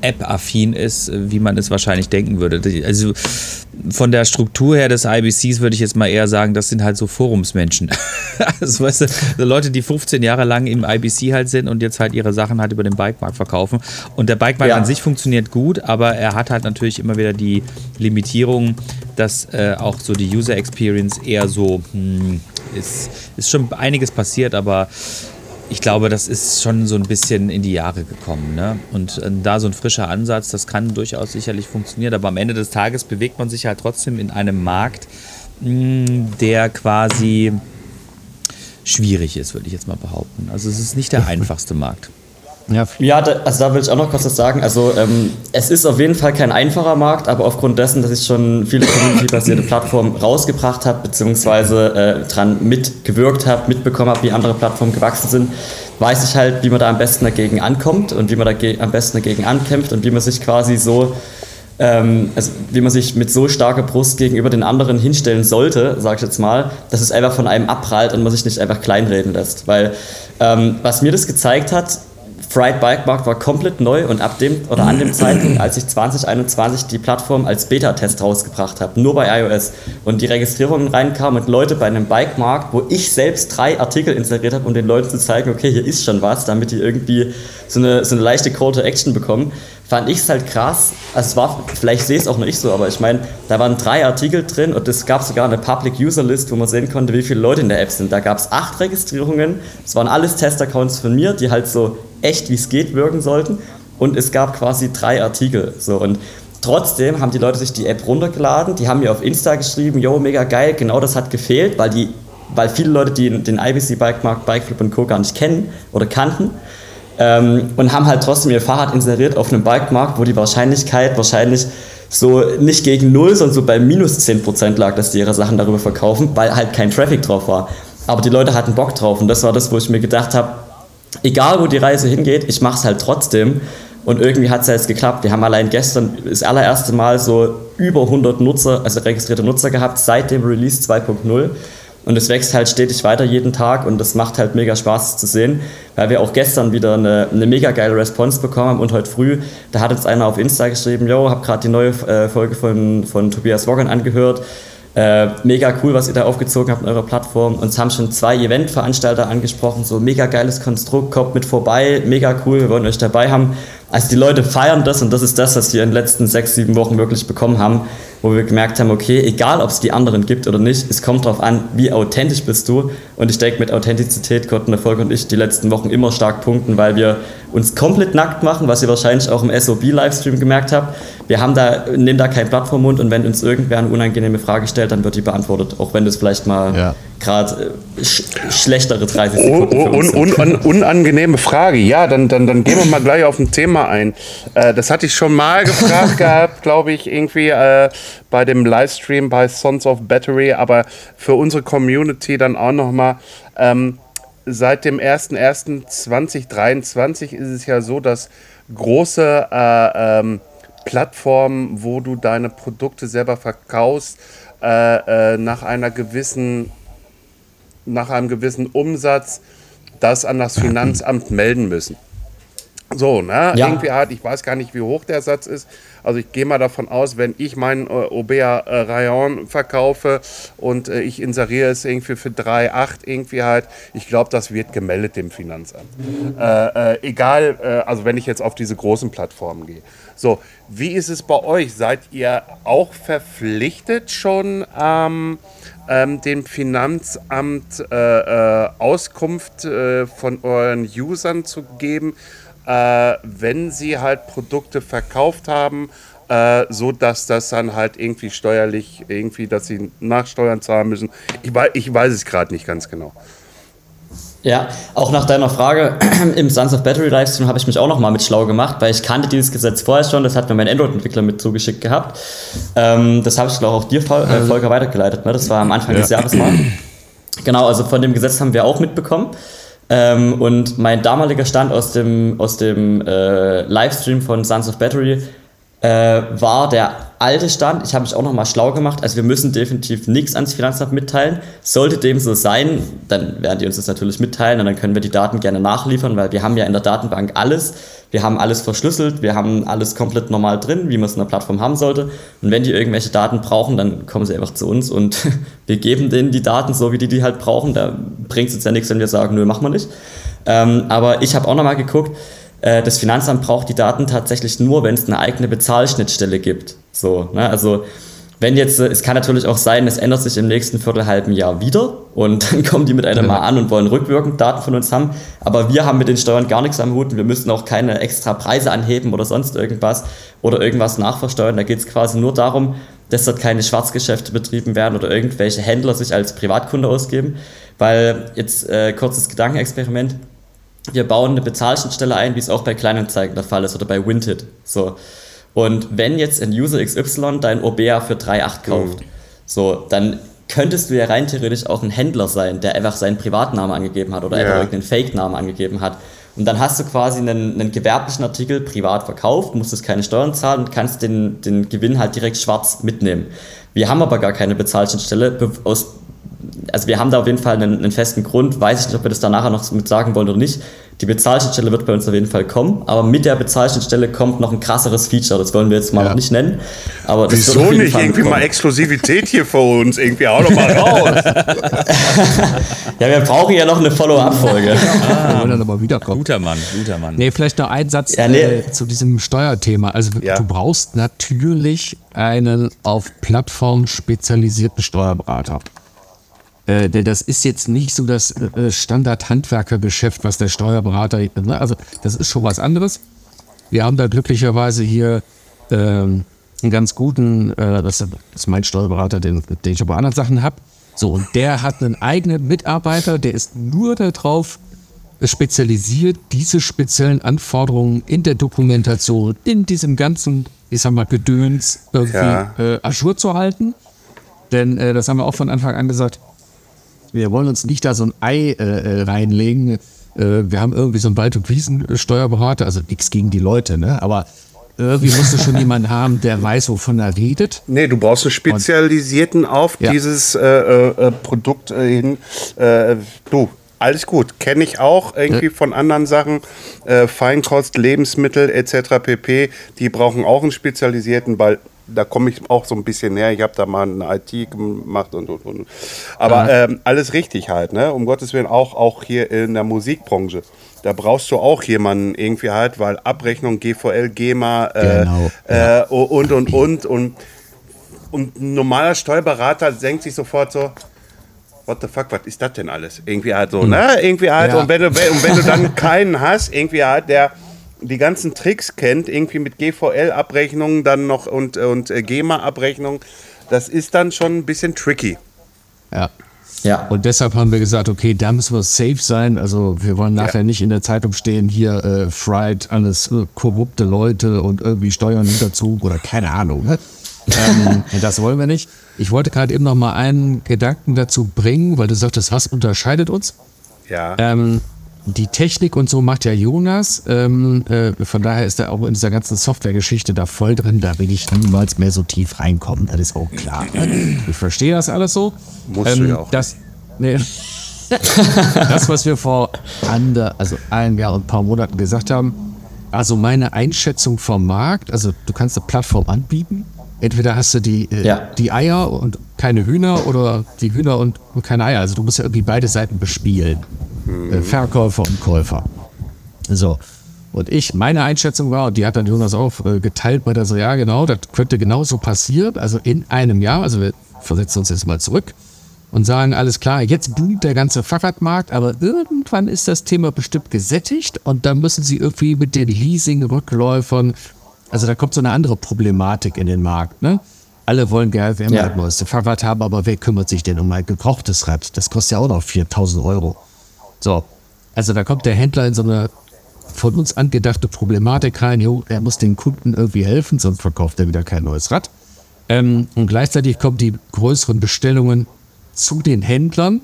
App-affin ist, wie man es wahrscheinlich denken würde. Also von der Struktur her des IBCs würde ich jetzt mal eher sagen, das sind halt so Forumsmenschen. also, weißt du, Leute, die 15 Jahre lang im IBC halt sind und jetzt halt ihre Sachen halt über den Bikemarkt verkaufen. Und der Bikemarkt ja. an sich funktioniert gut, aber er hat halt natürlich immer wieder die Limitierung, dass äh, auch so die User Experience eher so hm, ist, ist schon einiges passiert, aber ich glaube, das ist schon so ein bisschen in die Jahre gekommen. Ne? Und äh, da so ein frischer Ansatz, das kann durchaus sicherlich funktionieren. Aber am Ende des Tages bewegt man sich halt trotzdem in einem Markt, mh, der quasi schwierig ist, würde ich jetzt mal behaupten. Also es ist nicht der einfachste Markt. Ja, ja da, also da will ich auch noch kurz was sagen. Also ähm, es ist auf jeden Fall kein einfacher Markt, aber aufgrund dessen, dass ich schon viele community-basierte Plattformen rausgebracht habe, beziehungsweise äh, dran mitgewirkt habe, mitbekommen habe, wie andere Plattformen gewachsen sind, weiß ich halt, wie man da am besten dagegen ankommt und wie man da am besten dagegen ankämpft und wie man sich quasi so ähm, also wie man sich mit so starker Brust gegenüber den anderen hinstellen sollte, sage ich jetzt mal, dass es einfach von einem abprallt und man sich nicht einfach kleinreden lässt. Weil ähm, was mir das gezeigt hat, Fried Bike Markt war komplett neu und ab dem oder an dem Zeitpunkt, als ich 2021 die Plattform als Beta-Test rausgebracht habe, nur bei iOS und die Registrierungen reinkamen und Leute bei einem Bike Markt, wo ich selbst drei Artikel inseriert habe, um den Leuten zu zeigen, okay, hier ist schon was, damit die irgendwie so eine, so eine leichte Call to Action bekommen, fand ich es halt krass. Also es war, vielleicht sehe ich es auch nicht so, aber ich meine, da waren drei Artikel drin und es gab sogar eine Public User List, wo man sehen konnte, wie viele Leute in der App sind. Da gab es acht Registrierungen. Es waren alles Testaccounts von mir, die halt so echt wie es geht wirken sollten. Und es gab quasi drei Artikel. So und trotzdem haben die Leute sich die App runtergeladen. Die haben mir auf Insta geschrieben, yo, mega geil, genau das hat gefehlt, weil die weil viele Leute, die den IBC Bike Markt, Bikeflip und Co. gar nicht kennen oder kannten, ähm, und haben halt trotzdem ihr Fahrrad inseriert auf einem Bikemarkt, wo die Wahrscheinlichkeit wahrscheinlich so nicht gegen null, sondern so bei minus 10% lag, dass die ihre Sachen darüber verkaufen, weil halt kein Traffic drauf war. Aber die Leute hatten Bock drauf und das war das, wo ich mir gedacht habe, egal wo die Reise hingeht, ich mache es halt trotzdem. Und irgendwie hat es ja jetzt geklappt. Wir haben allein gestern das allererste Mal so über 100 Nutzer, also registrierte Nutzer gehabt, seit dem Release 2.0. Und es wächst halt stetig weiter jeden Tag und das macht halt mega Spaß zu sehen, weil wir auch gestern wieder eine, eine mega geile Response bekommen haben und heute früh, da hat jetzt einer auf Insta geschrieben, yo, hab gerade die neue äh, Folge von, von Tobias Woggan angehört, äh, mega cool, was ihr da aufgezogen habt in eurer Plattform. Uns haben schon zwei Eventveranstalter angesprochen, so mega geiles Konstrukt, kommt mit vorbei, mega cool, wir wollen euch dabei haben. Also die Leute feiern das und das ist das, was wir in den letzten sechs, sieben Wochen wirklich bekommen haben, wo wir gemerkt haben, okay, egal ob es die anderen gibt oder nicht, es kommt darauf an, wie authentisch bist du. Und ich denke, mit Authentizität konnten Erfolg und ich die letzten Wochen immer stark punkten, weil wir uns komplett nackt machen, was ihr wahrscheinlich auch im SOB-Livestream gemerkt habt. Wir haben da, nehmen da kein Blatt vom Mund und wenn uns irgendwer eine unangenehme Frage stellt, dann wird die beantwortet, auch wenn das vielleicht mal Ja. gerade äh, sch schlechtere 30 Oh, Sekunden oh, uns un, sind. un, un, unangenehme Frage. Ja, dann, dann, dann gehen wir mal gleich auf ein Thema ein. Äh, das hatte ich schon mal gefragt gehabt, glaube ich, irgendwie äh, bei dem Livestream bei Sons of Battery, aber für unsere Community dann auch nochmal. Ähm, seit dem 01.01.2023 ist es ja so, dass große äh, ähm, Plattformen, wo du deine Produkte selber verkaufst, äh, äh, nach einer gewissen nach einem gewissen Umsatz das an das Finanzamt melden müssen. So, ne? Ja. Irgendwie halt, ich weiß gar nicht, wie hoch der Satz ist. Also ich gehe mal davon aus, wenn ich meinen äh, Aubert äh, Rayon verkaufe und äh, ich inseriere es irgendwie für 3,8 irgendwie halt, ich glaube, das wird gemeldet dem Finanzamt. Äh, äh, egal, äh, also wenn ich jetzt auf diese großen Plattformen gehe. So, wie ist es bei euch? Seid ihr auch verpflichtet schon ähm, ähm, dem Finanzamt äh, äh, Auskunft äh, von euren Usern zu geben, äh, wenn sie halt Produkte verkauft haben, äh, so dass das dann halt irgendwie steuerlich irgendwie, dass sie Nachsteuern zahlen müssen. Ich weiß, ich weiß es gerade nicht ganz genau. Ja, auch nach deiner Frage im Sons of Battery Livestream habe ich mich auch noch mal mit schlau gemacht, weil ich kannte dieses Gesetz vorher schon, das hat mir mein Android-Entwickler mit zugeschickt gehabt. Ähm, das habe ich glaube auch dir, Vol äh, Volker, weitergeleitet. Ne? Das war am Anfang des Jahres mal. Genau, also von dem Gesetz haben wir auch mitbekommen. Ähm, und mein damaliger Stand aus dem, aus dem äh, Livestream von Sons of Battery äh, war der alte Stand. Ich habe mich auch noch mal schlau gemacht. Also wir müssen definitiv nichts ans Finanzamt mitteilen. Sollte dem so sein, dann werden die uns das natürlich mitteilen und dann können wir die Daten gerne nachliefern, weil wir haben ja in der Datenbank alles. Wir haben alles verschlüsselt, wir haben alles komplett normal drin, wie man es in der Plattform haben sollte. Und wenn die irgendwelche Daten brauchen, dann kommen sie einfach zu uns und wir geben denen die Daten so, wie die die halt brauchen. Da bringt es jetzt ja nichts, wenn wir sagen, nö, machen wir nicht. Ähm, aber ich habe auch noch mal geguckt, das Finanzamt braucht die Daten tatsächlich nur, wenn es eine eigene Bezahlschnittstelle gibt. So, ne? Also wenn jetzt, äh, es kann natürlich auch sein, es ändert sich im nächsten Viertelhalben Jahr wieder und dann kommen die mit einem mal an und wollen rückwirkend Daten von uns haben. Aber wir haben mit den Steuern gar nichts am Hut und wir müssen auch keine extra Preise anheben oder sonst irgendwas oder irgendwas nachversteuern. Da geht es quasi nur darum, dass dort keine Schwarzgeschäfte betrieben werden oder irgendwelche Händler sich als Privatkunde ausgeben. Weil jetzt äh, kurzes Gedankenexperiment wir bauen eine Bezahlschnittstelle ein, wie es auch bei Kleinanzeigen der Fall ist oder bei Winted. So. Und wenn jetzt ein User XY dein OBA für 3,8 kauft, so, dann könntest du ja rein theoretisch auch ein Händler sein, der einfach seinen Privatnamen angegeben hat oder Ja. einfach irgendeinen Fake-Namen angegeben hat. Und dann hast du quasi einen, einen gewerblichen Artikel privat verkauft, musstest keine Steuern zahlen und kannst den, den Gewinn halt direkt schwarz mitnehmen. Wir haben aber gar keine Bezahlschnittstelle be- aus also wir haben da auf jeden Fall einen, einen festen Grund. Weiß ich nicht, ob wir das da nachher noch mit sagen wollen oder nicht. Die Bezahlschnittstelle wird bei uns auf jeden Fall kommen, aber mit der Bezahlschnittstelle kommt noch ein krasseres Feature. Das wollen wir jetzt mal Ja. noch nicht nennen. Aber Wieso nicht? Fall Irgendwie kommen. mal Exklusivität hier für uns. Irgendwie auch noch mal raus. Ja, wir brauchen ja noch eine Follow-up-Folge. Wir wollen dann aber wiederkommen. Guter Mann, guter Mann. Nee, vielleicht noch ein Satz Ja, nee. äh, zu diesem Steuerthema. Also Ja. du brauchst natürlich einen auf Plattform spezialisierten Steuerberater. Äh, denn das ist jetzt nicht so das äh, Standard-Handwerkergeschäft, was der Steuerberater, ne? also das ist schon was anderes. Wir haben da glücklicherweise hier ähm, einen ganz guten, äh, das ist mein Steuerberater, den, den ich aber anderen Sachen habe. So, und der hat einen eigenen Mitarbeiter, der ist nur darauf spezialisiert, diese speziellen Anforderungen in der Dokumentation, in diesem ganzen, ich sag mal, Gedöns irgendwie Ja. äh, ajour zu halten. Denn äh, das haben wir auch von Anfang an gesagt, wir wollen uns nicht da so ein Ei äh, äh, reinlegen, äh, wir haben irgendwie so einen Wald- und Wiesensteuerberater, also nichts gegen die Leute, ne? Aber irgendwie musst du schon jemanden haben, der weiß, wovon er redet. Nee, du brauchst einen spezialisierten auf Ja. dieses äh, äh, äh, Produkt hin. Du, alles gut. Kenne ich auch irgendwie von anderen Sachen. Äh, Feinkost, Lebensmittel etc. pp. Die brauchen auch einen spezialisierten, weil da komme ich auch so ein bisschen näher. Ich habe da mal eine IT gemacht und und und. Aber ähm, alles richtig halt, ne? Um Gottes Willen auch, auch hier in der Musikbranche. Da brauchst du auch jemanden irgendwie halt, weil Abrechnung, GVL, GEMA äh, Genau, äh, und und und und und ein normaler Steuerberater denkt sich sofort so, what the fuck, was ist das denn alles? Irgendwie halt so, ne? Irgendwie halt, Ja. und, wenn du, und wenn du dann keinen hast, irgendwie halt, der die ganzen Tricks kennt, irgendwie mit GVL-Abrechnungen dann noch und, und äh, GEMA-Abrechnungen, das ist dann schon ein bisschen tricky. Ja. Ja. Und deshalb haben wir gesagt, okay, da müssen wir safe sein. Also wir wollen nachher nicht in der Zeitung stehen, hier äh, Fried, alles äh, korrupte Leute und irgendwie Steuern Hinterzug oder keine Ahnung. Ne? ähm, das wollen wir nicht. Ich wollte gerade eben noch mal einen Gedanken dazu bringen, weil du sagtest, was unterscheidet uns? Ja. Ähm, die Technik und so macht ja Jonas. Ähm, äh, von daher ist er auch in dieser ganzen Softwaregeschichte da voll drin. Da will ich niemals mehr so tief reinkommen. Das ist auch klar. Ich verstehe das alles so. Ähm, Musst du ja auch Das, nee. das, was wir vor ander, also ein Jahr und ein paar Monaten gesagt haben, also meine Einschätzung vom Markt, also du kannst eine Plattform anbieten. Entweder hast du die, äh, Ja. die Eier und keine Hühner oder die Hühner und, und keine Eier. Also du musst ja irgendwie beide Seiten bespielen. Äh, Verkäufer und Käufer. So. Und ich, meine Einschätzung war, und die hat dann Jonas auch äh, geteilt, bei der so, ja genau, das könnte genauso passieren, also in einem Jahr, also wir versetzen uns jetzt mal zurück und sagen, alles klar, jetzt blüht der ganze Fahrradmarkt, aber irgendwann ist das Thema bestimmt gesättigt und dann müssen sie irgendwie mit den Leasing-Rückläufern, also da kommt so eine andere Problematik in den Markt, ne? Alle wollen gerne immer Ja. das neueste Fahrrad haben, aber wer kümmert sich denn um ein gebrauchtes Rad? Das kostet ja auch noch 4000 Euro. So, also da kommt der Händler in so eine von uns angedachte Problematik rein, jo, er muss den Kunden irgendwie helfen, sonst verkauft er wieder kein neues Rad. Ähm, und gleichzeitig kommen die größeren Bestellungen zu den Händlern.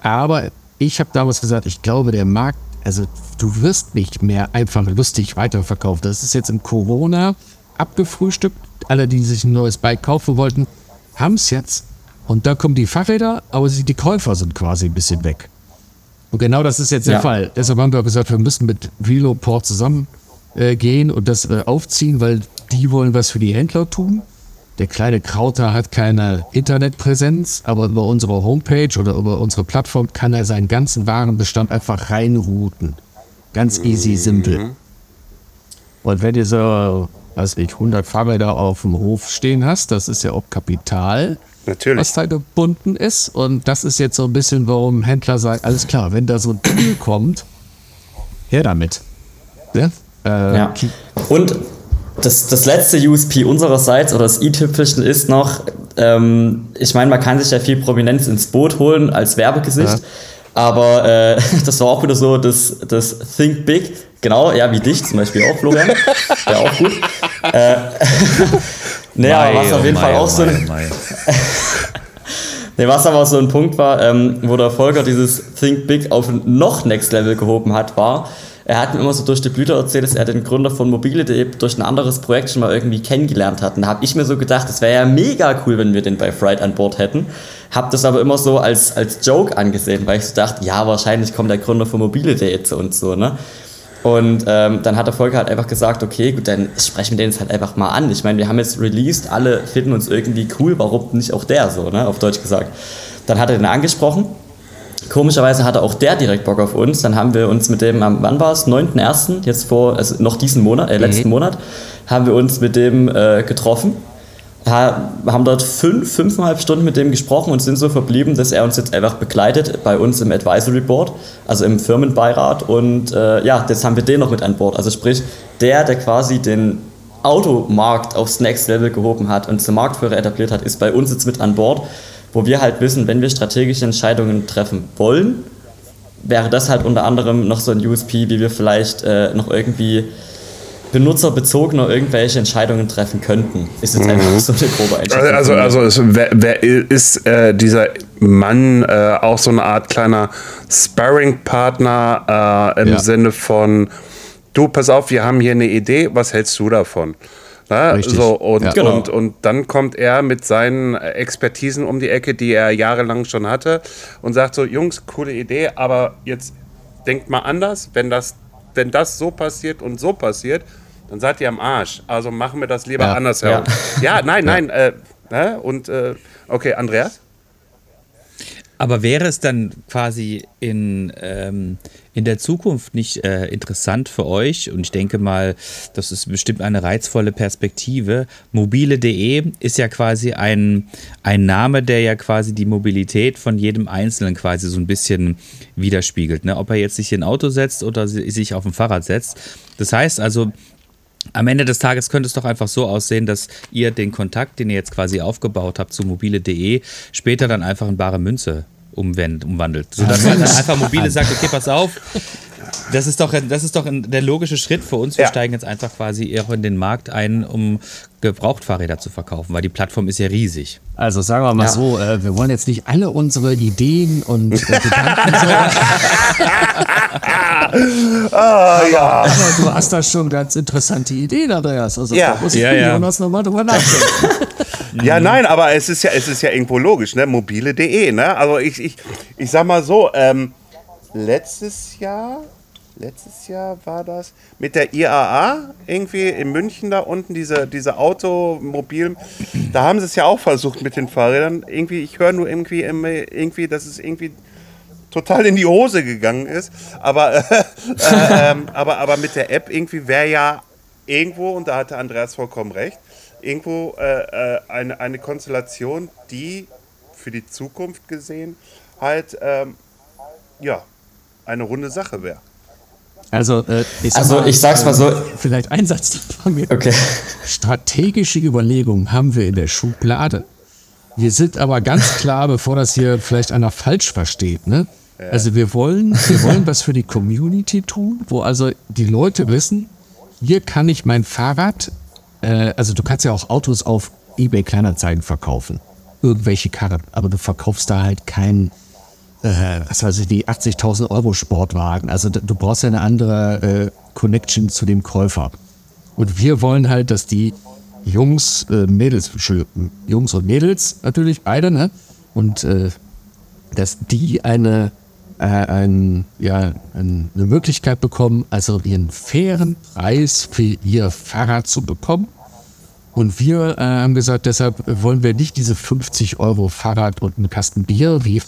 Aber ich habe damals gesagt, ich glaube, der Markt, also du wirst nicht mehr einfach lustig weiterverkauft. Das ist jetzt im Corona abgefrühstückt. Alle, die sich ein neues Bike kaufen wollten, haben es jetzt. Und da kommen die Fahrräder, aber die Käufer sind quasi ein bisschen weg. Und genau das ist jetzt der Ja. Fall. Deshalb haben wir gesagt, wir müssen mit Veloport zusammen äh, gehen und das äh, aufziehen, weil die wollen was für die Händler tun. Der kleine Krauter hat keine Internetpräsenz, aber über unsere Homepage oder über unsere Plattform kann er seinen ganzen Warenbestand einfach reinrouten. Ganz easy, simpel. Und wenn du so, weiß ich, 100 Fahrräder auf dem Hof stehen hast, das ist ja auch Kapital Natürlich. was da gebunden ist. Und das ist jetzt so ein bisschen, warum Händler sagen, alles klar, wenn da so ein Deal kommt, her damit. Ja? Äh, Ja. Und das, das letzte USP unsererseits oder das i-Tüpfelchen ist noch, ähm, ich meine, man kann sich ja viel Prominenz ins Boot holen als Werbegesicht, aber äh, das war auch wieder so das, das Think Big, genau, ja, wie dich zum Beispiel auch, Florian, ja auch gut. Äh, naja, aber was auf jeden Fall auch so ein, Nee, was aber so ein Punkt war, ähm, wo der Volker dieses Think Big auf ein noch Next Level gehoben hat, war, er hat mir immer so durch die Blüte erzählt, dass er den Gründer von mobile.de durch ein anderes Projekt schon mal irgendwie kennengelernt hat. Und da habe ich mir so gedacht, das wäre ja mega cool, wenn wir den bei Fright an Bord hätten. Hab das aber immer so als, als Joke angesehen, weil ich so dachte, ja, wahrscheinlich kommt der Gründer von mobile.de zu uns so, ne? Und ähm, dann hat der Volker halt einfach gesagt, okay, gut, dann sprechen wir den jetzt halt einfach mal an. Ich meine, wir haben jetzt released, alle finden uns irgendwie cool, warum nicht auch der so, ne, auf Deutsch gesagt. Dann hat er den angesprochen. Komischerweise hatte auch der direkt Bock auf uns. Dann haben wir uns mit dem, wann war es? 9.1., jetzt vor, also noch diesen Monat, äh, letzten Monat, haben wir uns mit dem äh, getroffen. Ha, haben dort fünf, fünfeinhalb Stunden mit dem gesprochen und sind so verblieben, dass er uns jetzt einfach begleitet bei uns im Advisory Board, also im Firmenbeirat. Und äh, ja, jetzt haben wir den noch mit an Bord. Also sprich, der, der quasi den Automarkt aufs Next Level gehoben hat und zum Marktführer etabliert hat, ist bei uns jetzt mit an Bord, wo wir halt wissen, wenn wir strategische Entscheidungen treffen wollen, wäre das halt unter anderem noch so ein USP, wie wir vielleicht äh, noch irgendwie benutzerbezogener irgendwelche Entscheidungen treffen könnten. Ist jetzt einfach so eine grobe Einschätzung. Also, also ist, wer, wer ist äh, dieser Mann äh, auch so eine Art kleiner Sparring-Partner äh, im Ja. Sinne von, du, pass auf, wir haben hier eine Idee, was hältst du davon? Na, Richtig. so, und, Ja. Genau. und, und dann kommt er mit seinen Expertisen um die Ecke, die er jahrelang schon hatte, und sagt so, Jungs, coole Idee, aber jetzt denkt mal anders, wenn das, wenn das so passiert und so passiert, dann seid ihr am Arsch. Also machen wir das lieber Ja. andersherum. Ja, nein, nein. Äh, ne? Und äh, okay, Andreas? Aber wäre es dann quasi in, ähm, in der Zukunft nicht äh, interessant für euch? Und ich denke mal, das ist bestimmt eine reizvolle Perspektive. Mobile.de ist ja quasi ein, ein Name, der ja quasi die Mobilität von jedem Einzelnen quasi so ein bisschen widerspiegelt. Ne? Ob er jetzt sich in ein Auto setzt oder si- sich auf ein Fahrrad setzt. Das heißt also, am Ende des Tages könnte es doch einfach so aussehen, dass ihr den Kontakt, den ihr jetzt quasi aufgebaut habt zu mobile.de, später dann einfach in bare Münze umwandelt. Sodass man dann einfach mobile sagt, okay, pass auf. Das ist doch, das ist doch ein, der logische Schritt für uns. Wir Ja. steigen jetzt einfach quasi auch in den Markt ein, um Gebrauchtfahrräder zu verkaufen, weil die Plattform ist ja riesig. Also sagen wir mal Ja. so, äh, wir wollen jetzt nicht alle unsere Ideen und äh, Gedanken Ah, ja. Aber du hast da schon ganz interessante Ideen, Andreas. Also Ja. da muss ich Ja, ja. Jonas nochmal drüber nachdenken. Ja, nein, aber es ist ja, es ist ja irgendwo logisch, ne? Mobile.de, ne? Also ich, ich, ich sag mal so, ähm, letztes Jahr, letztes Jahr war das mit der IAA irgendwie in München da unten, diese, diese Automobil, da haben sie es ja auch versucht mit den Fahrrädern. Irgendwie, ich höre nur irgendwie, irgendwie, dass es irgendwie total in die Hose gegangen ist. Aber, äh, äh, ähm, aber, aber mit der App irgendwie wäre ja irgendwo, und da hatte Andreas vollkommen recht, irgendwo äh, äh, eine, eine Konstellation, die für die Zukunft gesehen halt ähm, ja eine runde Sache wäre. Also, äh, ich sag Also, ich sag's mal so. Vielleicht ein Satz davon. Okay. Strategische Überlegungen haben wir in der Schublade. Wir sind aber ganz klar, bevor das hier vielleicht einer falsch versteht, ne? Also wir wollen, wir wollen was für die Community tun, wo also die Leute wissen, hier kann ich mein Fahrrad, äh, also du kannst ja auch Autos auf eBay Kleinanzeigen verkaufen. Irgendwelche Karren, aber du verkaufst da halt keinen äh, was weiß ich, die 80.000 Euro Sportwagen. Also du brauchst ja eine andere äh, Connection zu dem Käufer. Und wir wollen halt, dass die Jungs, äh, Mädels, Jungs und Mädels natürlich beide, ne? Und äh, dass die eine, äh, ein, ja, ein, eine Möglichkeit bekommen, also ihren fairen Preis für ihr Fahrrad zu bekommen. Und wir äh, haben gesagt, deshalb wollen wir nicht diese 50 Euro Fahrrad und einen Kasten Bier, wie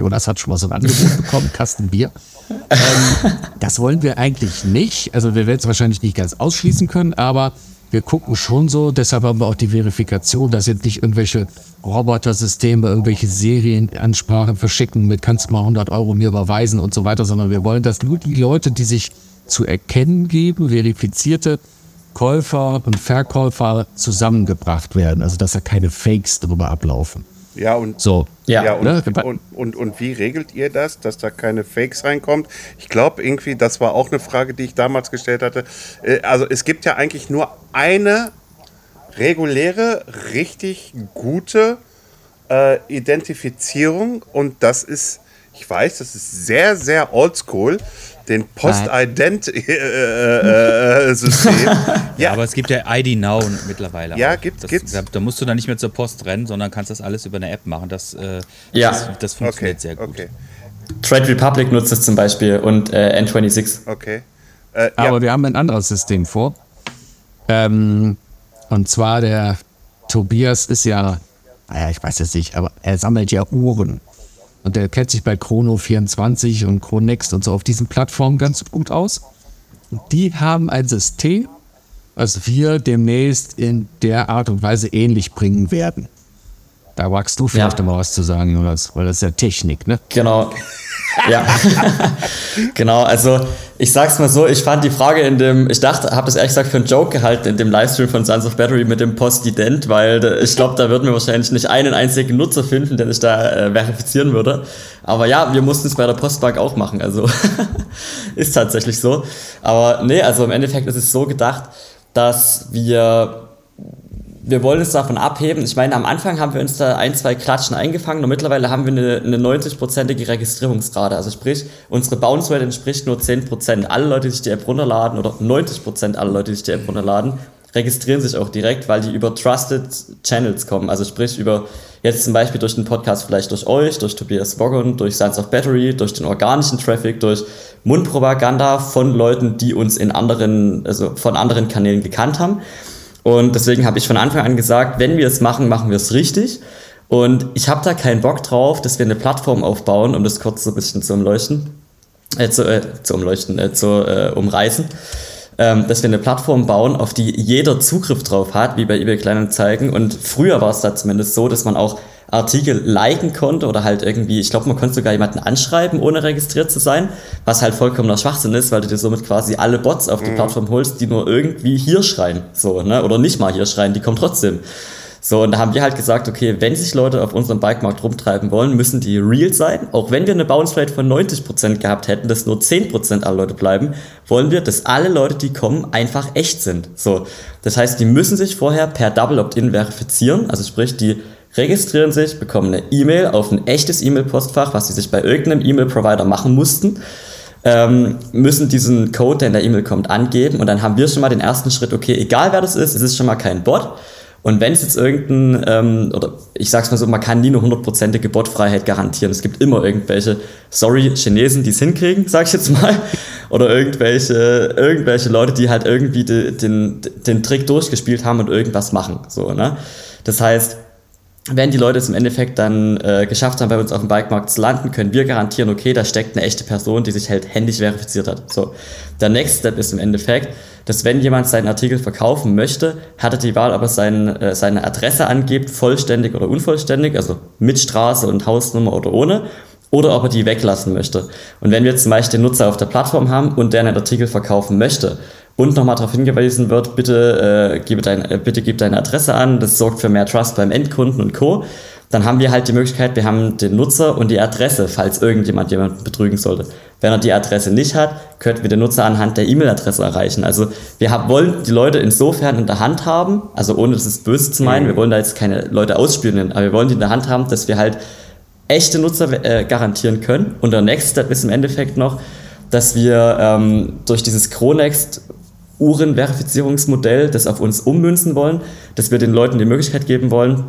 Jonas hat schon mal so ein Angebot bekommen, Kasten Bier. Ähm, das wollen wir eigentlich nicht. Also wir werden es wahrscheinlich nicht ganz ausschließen können, aber wir gucken schon so, deshalb haben wir auch die Verifikation, dass jetzt nicht irgendwelche Robotersysteme, irgendwelche Serienansprachen verschicken mit kannst du mal 100 Euro mir überweisen und so weiter, sondern wir wollen, dass nur die Leute, die sich zu erkennen geben, verifizierte Käufer und Verkäufer zusammengebracht werden. Also dass da keine Fakes drüber ablaufen. Ja, und So. Ja, und, ne? und, und, und wie regelt ihr das, dass da keine Fakes reinkommt? Ich glaube irgendwie, das war auch eine Frage, die ich damals gestellt hatte. Äh, Also es gibt ja eigentlich nur eine reguläre, richtig gute äh, Identifizierung und das ist, ich weiß, das ist sehr, sehr oldschool, den Post-Ident-System. Ja, aber es gibt ja ID Now mittlerweile. Ja, auch. das, gibt's. Da, da musst du dann nicht mehr zur Post rennen, sondern kannst das alles über eine App machen. Das, äh, Ja. das, das funktioniert okay, sehr gut. okay, Trade Republic nutzt es zum Beispiel und äh, N26. okay. Äh, Aber ja, wir haben ein anderes System vor. Ähm, und zwar der Tobias ist ja, naja, ich weiß jetzt nicht, aber er sammelt ja Uhren. Und der kennt sich bei Chrono24 und Chronext und so auf diesen Plattformen ganz gut aus. Und die haben ein System, was wir demnächst in der Art und Weise ähnlich bringen werden. Da wagst du vielleicht Ja. mal was zu sagen, Jonas, weil das ist ja Technik, ne? Genau. ja. genau, also ich sag's mal so, ich fand die Frage in dem, ich dachte, habe das ehrlich gesagt für einen Joke gehalten in dem Livestream von Sons of Battery mit dem Postident, weil ich glaube, da würden wir wahrscheinlich nicht einen einzigen Nutzer finden, der sich da äh, verifizieren würde. Aber ja, wir mussten es bei der Postbank auch machen, also ist tatsächlich so. Aber nee, also im Endeffekt ist es so gedacht, dass wir wir wollen uns davon abheben. Ich meine, am Anfang haben wir uns da ein, zwei Klatschen eingefangen und mittlerweile haben wir eine, eine 90-prozentige Registrierungsrate. Also sprich, unsere Bounce Rate entspricht nur 10%. Alle Leute, die sich die App runterladen oder 90% aller Leute, die sich die App runterladen, registrieren sich auch direkt, weil die über Trusted Channels kommen. Also sprich über jetzt zum Beispiel durch den Podcast vielleicht durch euch, durch Tobias Boggon, durch Science of Battery, durch den organischen Traffic, durch Mundpropaganda von Leuten, die uns in anderen, also von anderen Kanälen gekannt haben. Und deswegen habe ich von Anfang an gesagt, wenn wir es machen, machen wir es richtig. Und ich habe da keinen Bock drauf, dass wir eine Plattform aufbauen, um das kurz so ein bisschen zu umleuchten, äh, zu, äh, zu umleuchten, äh, zu äh, umreißen, ähm, dass wir eine Plattform bauen, auf die jeder Zugriff drauf hat, wie bei eBay Kleinanzeigen. Und früher war es da zumindest so, dass man auch Artikel liken konnte oder halt irgendwie, ich glaube, man konnte sogar jemanden anschreiben, ohne registriert zu sein, was halt vollkommener Schwachsinn ist, weil du dir somit quasi alle Bots auf die mhm. Plattform holst, die nur irgendwie hier schreien, so, ne, oder nicht mal hier schreien, die kommen trotzdem. So, und da haben wir halt gesagt, okay, wenn sich Leute auf unserem Bikemarkt rumtreiben wollen, müssen die real sein. Auch wenn wir eine Bounce Rate von 90% gehabt hätten, dass nur 10% aller Leute bleiben, wollen wir, dass alle Leute, die kommen, einfach echt sind. So, das heißt, die müssen sich vorher per Double Opt-in verifizieren, also sprich, die registrieren sich, bekommen eine E-Mail auf ein echtes E-Mail-Postfach, was sie sich bei irgendeinem E-Mail-Provider machen mussten, ähm, müssen diesen Code, der in der E-Mail kommt, angeben und dann haben wir schon mal den ersten Schritt, okay, egal wer das ist, es ist schon mal kein Bot. Und wenn es jetzt irgendein, ähm, oder ich sag's mal so, man kann nie eine hundertprozentige Botfreiheit garantieren. Es gibt immer irgendwelche, sorry, Chinesen, die es hinkriegen, sag ich jetzt mal. Oder irgendwelche, irgendwelche Leute, die halt irgendwie de, den, den Trick durchgespielt haben und irgendwas machen. So, ne? Das heißt, wenn die Leute es im Endeffekt dann äh, geschafft haben, bei uns auf dem Bikemarkt zu landen, können wir garantieren, okay, da steckt eine echte Person, die sich halt händisch verifiziert hat. So. Der Next Step ist im Endeffekt, dass wenn jemand seinen Artikel verkaufen möchte, hat er die Wahl, ob er sein, äh, seine Adresse angibt, vollständig oder unvollständig, also mit Straße und Hausnummer oder ohne, oder ob er die weglassen möchte. Und wenn wir zum Beispiel den Nutzer auf der Plattform haben und der einen Artikel verkaufen möchte, und nochmal darauf hingewiesen wird, bitte, äh, gebe dein, äh, bitte gib deine Adresse an, das sorgt für mehr Trust beim Endkunden und Co. Dann haben wir halt die Möglichkeit, wir haben den Nutzer und die Adresse, falls irgendjemand jemanden betrügen sollte. Wenn er die Adresse nicht hat, könnten wir den Nutzer anhand der E-Mail-Adresse erreichen. Also wir haben, wollen die Leute insofern in der Hand haben, also ohne das ist böse zu meinen, wir wollen da jetzt keine Leute ausspielen, aber wir wollen die in der Hand haben, dass wir halt echte Nutzer äh, garantieren können. Und der Next Step ist im Endeffekt noch, dass wir ähm, durch dieses Chronext Uhrenverifizierungsmodell, das auf uns ummünzen wollen, dass wir den Leuten die Möglichkeit geben wollen,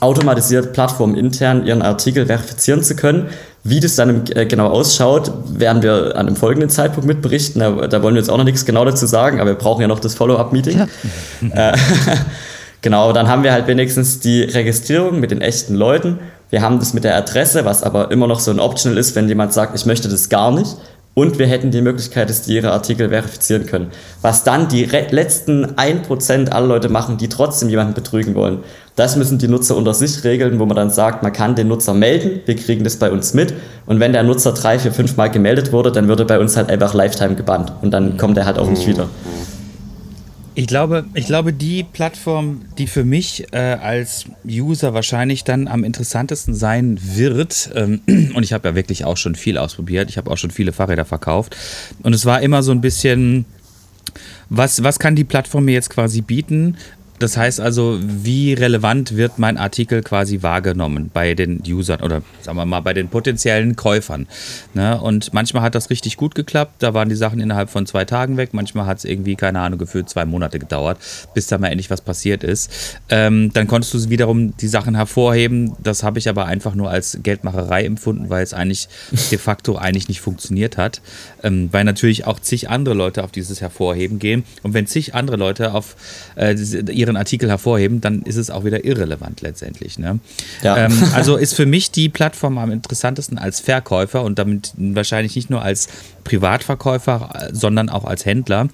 automatisiert plattformintern ihren Artikel verifizieren zu können. Wie das dann äh, genau ausschaut, werden wir an einem folgenden Zeitpunkt mitberichten. Da, da, wollen wir jetzt auch noch nichts genau dazu sagen, aber wir brauchen ja noch das Follow-up-Meeting. Ja. Äh, genau, dann haben wir halt wenigstens die Registrierung mit den echten Leuten. Wir haben das mit der Adresse, was aber immer noch so ein Optional ist, wenn jemand sagt, ich möchte das gar nicht. Und wir hätten die Möglichkeit, dass die ihre Artikel verifizieren können. Was dann die letzten 1% aller Leute machen, die trotzdem jemanden betrügen wollen. Das müssen die Nutzer unter sich regeln, wo man dann sagt, man kann den Nutzer melden, wir kriegen das bei uns mit. Und wenn der Nutzer drei, vier, fünf Mal gemeldet wurde, dann wird er bei uns halt einfach Lifetime gebannt. Und dann kommt er halt auch nicht wieder. Ich glaube, ich glaube, die Plattform, die für mich äh, als User wahrscheinlich dann am interessantesten sein wird, ähm, und ich habe ja wirklich auch schon viel ausprobiert, ich habe auch schon viele Fahrräder verkauft, und es war immer so ein bisschen, was, was kann die Plattform mir jetzt quasi bieten, das heißt also, wie relevant wird mein Artikel quasi wahrgenommen bei den Usern oder sagen wir mal bei den potenziellen Käufern. Ne? Und manchmal hat das richtig gut geklappt, da waren die Sachen innerhalb von zwei Tagen weg, manchmal hat es irgendwie, keine Ahnung, gefühlt zwei Monate gedauert, bis da mal endlich was passiert ist. Ähm, dann konntest du wiederum die Sachen hervorheben, das habe ich aber einfach nur als Geldmacherei empfunden, weil es eigentlich de facto eigentlich nicht funktioniert hat, ähm, weil natürlich auch zig andere Leute auf dieses Hervorheben gehen und wenn zig andere Leute auf äh, ihren Artikel hervorheben, dann ist es auch wieder irrelevant letztendlich. Ne? Ja. Ähm, also ist für mich die Plattform am interessantesten als Verkäufer und damit wahrscheinlich nicht nur als Privatverkäufer, sondern auch als Händler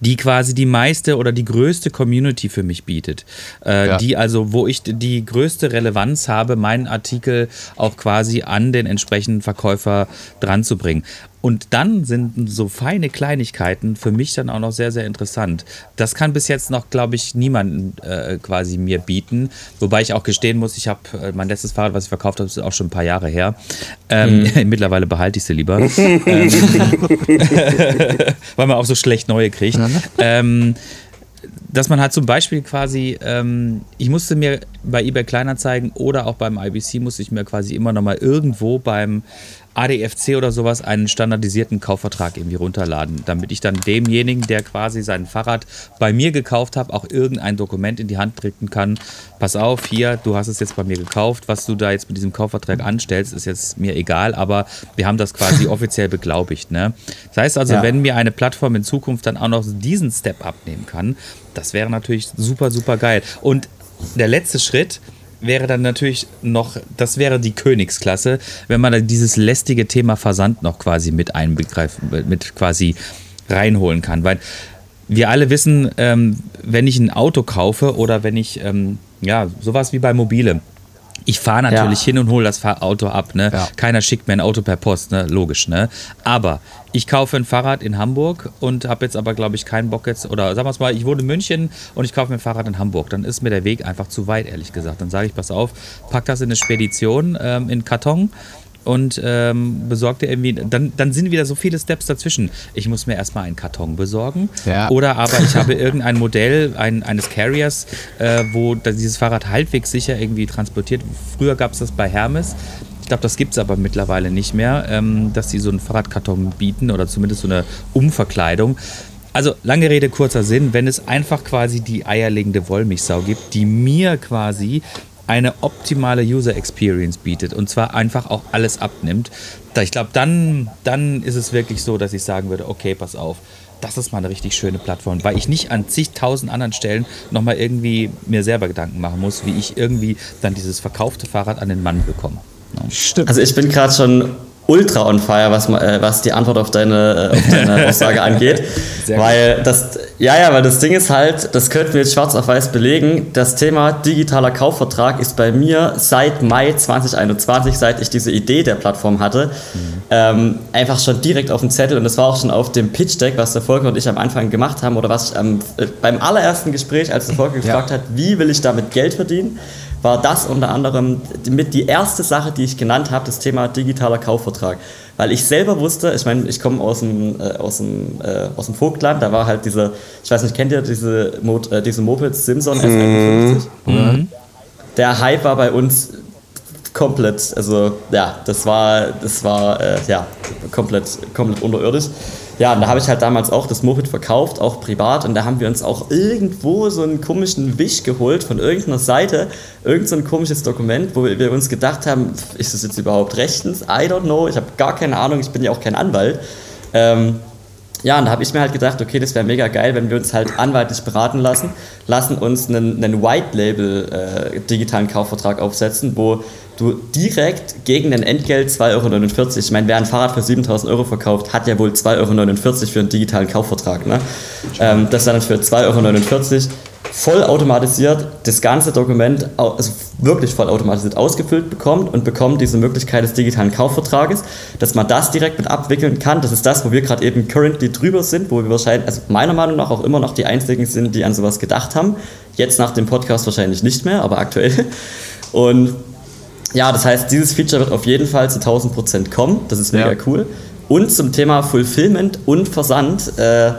die quasi die meiste oder die größte Community für mich bietet. Äh, Ja. Die also, wo ich die größte Relevanz habe, meinen Artikel auch quasi an den entsprechenden Verkäufer dran zu bringen. Und dann sind so feine Kleinigkeiten für mich dann auch noch sehr, sehr interessant. Das kann bis jetzt noch, glaube ich, niemand äh, quasi mir bieten. Wobei ich auch gestehen muss, ich habe äh, mein letztes Fahrrad, was ich verkauft habe, ist auch schon ein paar Jahre her. Ähm, Mittlerweile behalte ich sie lieber. ähm, weil man auch so schlecht neue kriegt. Ähm, dass man halt zum Beispiel quasi, ähm, ich musste mir bei eBay Kleinanzeigen oder auch beim IBC musste ich mir quasi immer nochmal irgendwo beim ADFC oder sowas einen standardisierten Kaufvertrag irgendwie runterladen, damit ich dann demjenigen, der quasi sein Fahrrad bei mir gekauft hat, auch irgendein Dokument in die Hand drücken kann. Pass auf, hier, du hast es jetzt bei mir gekauft, was du da jetzt mit diesem Kaufvertrag anstellst, ist jetzt mir egal, aber wir haben das quasi offiziell beglaubigt. Ne? Das heißt also, Ja. wenn mir eine Plattform in Zukunft dann auch noch diesen Step abnehmen kann, das wäre natürlich super, super geil. Und der letzte Schritt wäre dann natürlich noch, das wäre die Königsklasse, wenn man dann dieses lästige Thema Versand noch quasi mit einbegreifen, mit quasi reinholen kann. Weil wir alle wissen, ähm, wenn ich ein Auto kaufe oder wenn ich, ähm, ja, sowas wie bei Mobile, ich fahre natürlich Ja. hin und hole das Auto ab. Ne? Ja. Keiner schickt mir ein Auto per Post, ne? logisch. Ne? Aber ich kaufe ein Fahrrad in Hamburg und habe jetzt aber, glaube ich, keinen Bock jetzt, oder sagen wir es mal, ich wohne in München und ich kaufe mir ein Fahrrad in Hamburg. Dann ist mir der Weg einfach zu weit, ehrlich gesagt. Dann sage ich, pass auf, pack das in eine Spedition, ähm, in Karton und ähm, besorgt dir irgendwie, dann, dann sind wieder so viele Steps dazwischen. Ich muss mir erstmal einen Karton besorgen Ja. oder aber ich habe irgendein Modell ein, eines Carriers, äh, wo dieses Fahrrad halbwegs sicher irgendwie transportiert. Früher gab es das bei Hermes. Ich glaube, das gibt es aber mittlerweile nicht mehr, ähm, dass sie so einen Fahrradkarton bieten oder zumindest so eine Umverkleidung. Also lange Rede, kurzer Sinn, wenn es einfach quasi die eierlegende Wollmilchsau gibt, die mir quasi eine optimale User Experience bietet und zwar einfach auch alles abnimmt. Da ich glaube, dann, dann ist es wirklich so, dass ich sagen würde, okay, pass auf, das ist mal eine richtig schöne Plattform, weil ich nicht an zigtausend anderen Stellen nochmal irgendwie mir selber Gedanken machen muss, wie ich irgendwie dann dieses verkaufte Fahrrad an den Mann bekomme. Stimmt. Also ich bin gerade schon ultra on fire, was, äh, was die Antwort auf deine, äh, auf deine Aussage angeht. Sehr gut. weil das, ja, ja, weil das Ding ist halt, das könnten wir jetzt schwarz auf weiß belegen. Das Thema digitaler Kaufvertrag ist bei mir seit Mai 2021, seit ich diese Idee der Plattform hatte, ähm, einfach schon direkt auf dem Zettel und das war auch schon auf dem Pitch Deck, was der Volker und ich am Anfang gemacht haben oder was ich am, äh, beim allerersten Gespräch, als der Volker gefragt hat, wie will ich damit Geld verdienen, war das unter anderem mit die erste Sache, die ich genannt habe, das Thema digitaler Kaufvertrag. Weil ich selber wusste, ich meine, ich komme aus dem, äh, aus, dem, äh, aus dem Vogtland, da war halt diese, ich weiß nicht, kennt ihr diese, Mo äh, diese Mopeds Simson S51? Der Hype war bei uns komplett, also ja, das war, das war äh, ja, komplett, komplett unterirdisch. Ja, und da habe ich halt damals auch das Moped verkauft, auch privat. Und da haben wir uns auch irgendwo so einen komischen Wisch geholt von irgendeiner Seite, irgend so ein komisches Dokument, wo wir uns gedacht haben, ist das jetzt überhaupt rechtens? I don't know, ich habe gar keine Ahnung, ich bin ja auch kein Anwalt. Ähm, ja, und da habe ich mir halt gedacht, okay, das wäre mega geil, wenn wir uns halt anwaltlich beraten lassen, lassen uns einen, einen White-Label äh, digitalen Kaufvertrag aufsetzen, wo du direkt gegen ein Entgelt 2,49 Euro, ich meine, wer ein Fahrrad für 7000 Euro verkauft, hat ja wohl 2,49 Euro für einen digitalen Kaufvertrag. Ne? Ähm, das dann für 2,49 Euro voll automatisiert das ganze Dokument, also wirklich voll automatisiert ausgefüllt bekommt und bekommt diese Möglichkeit des digitalen Kaufvertrages, dass man das direkt mit abwickeln kann. Das ist das, wo wir gerade eben currently drüber sind, wo wir wahrscheinlich, also meiner Meinung nach auch immer noch die Einzigen sind, die an sowas gedacht haben. Jetzt nach dem Podcast wahrscheinlich nicht mehr, aber aktuell. Und ja, das heißt, dieses Feature wird auf jeden Fall zu 1000 Prozent kommen. Das ist mega Ja. cool. Und zum Thema Fulfillment und Versand äh,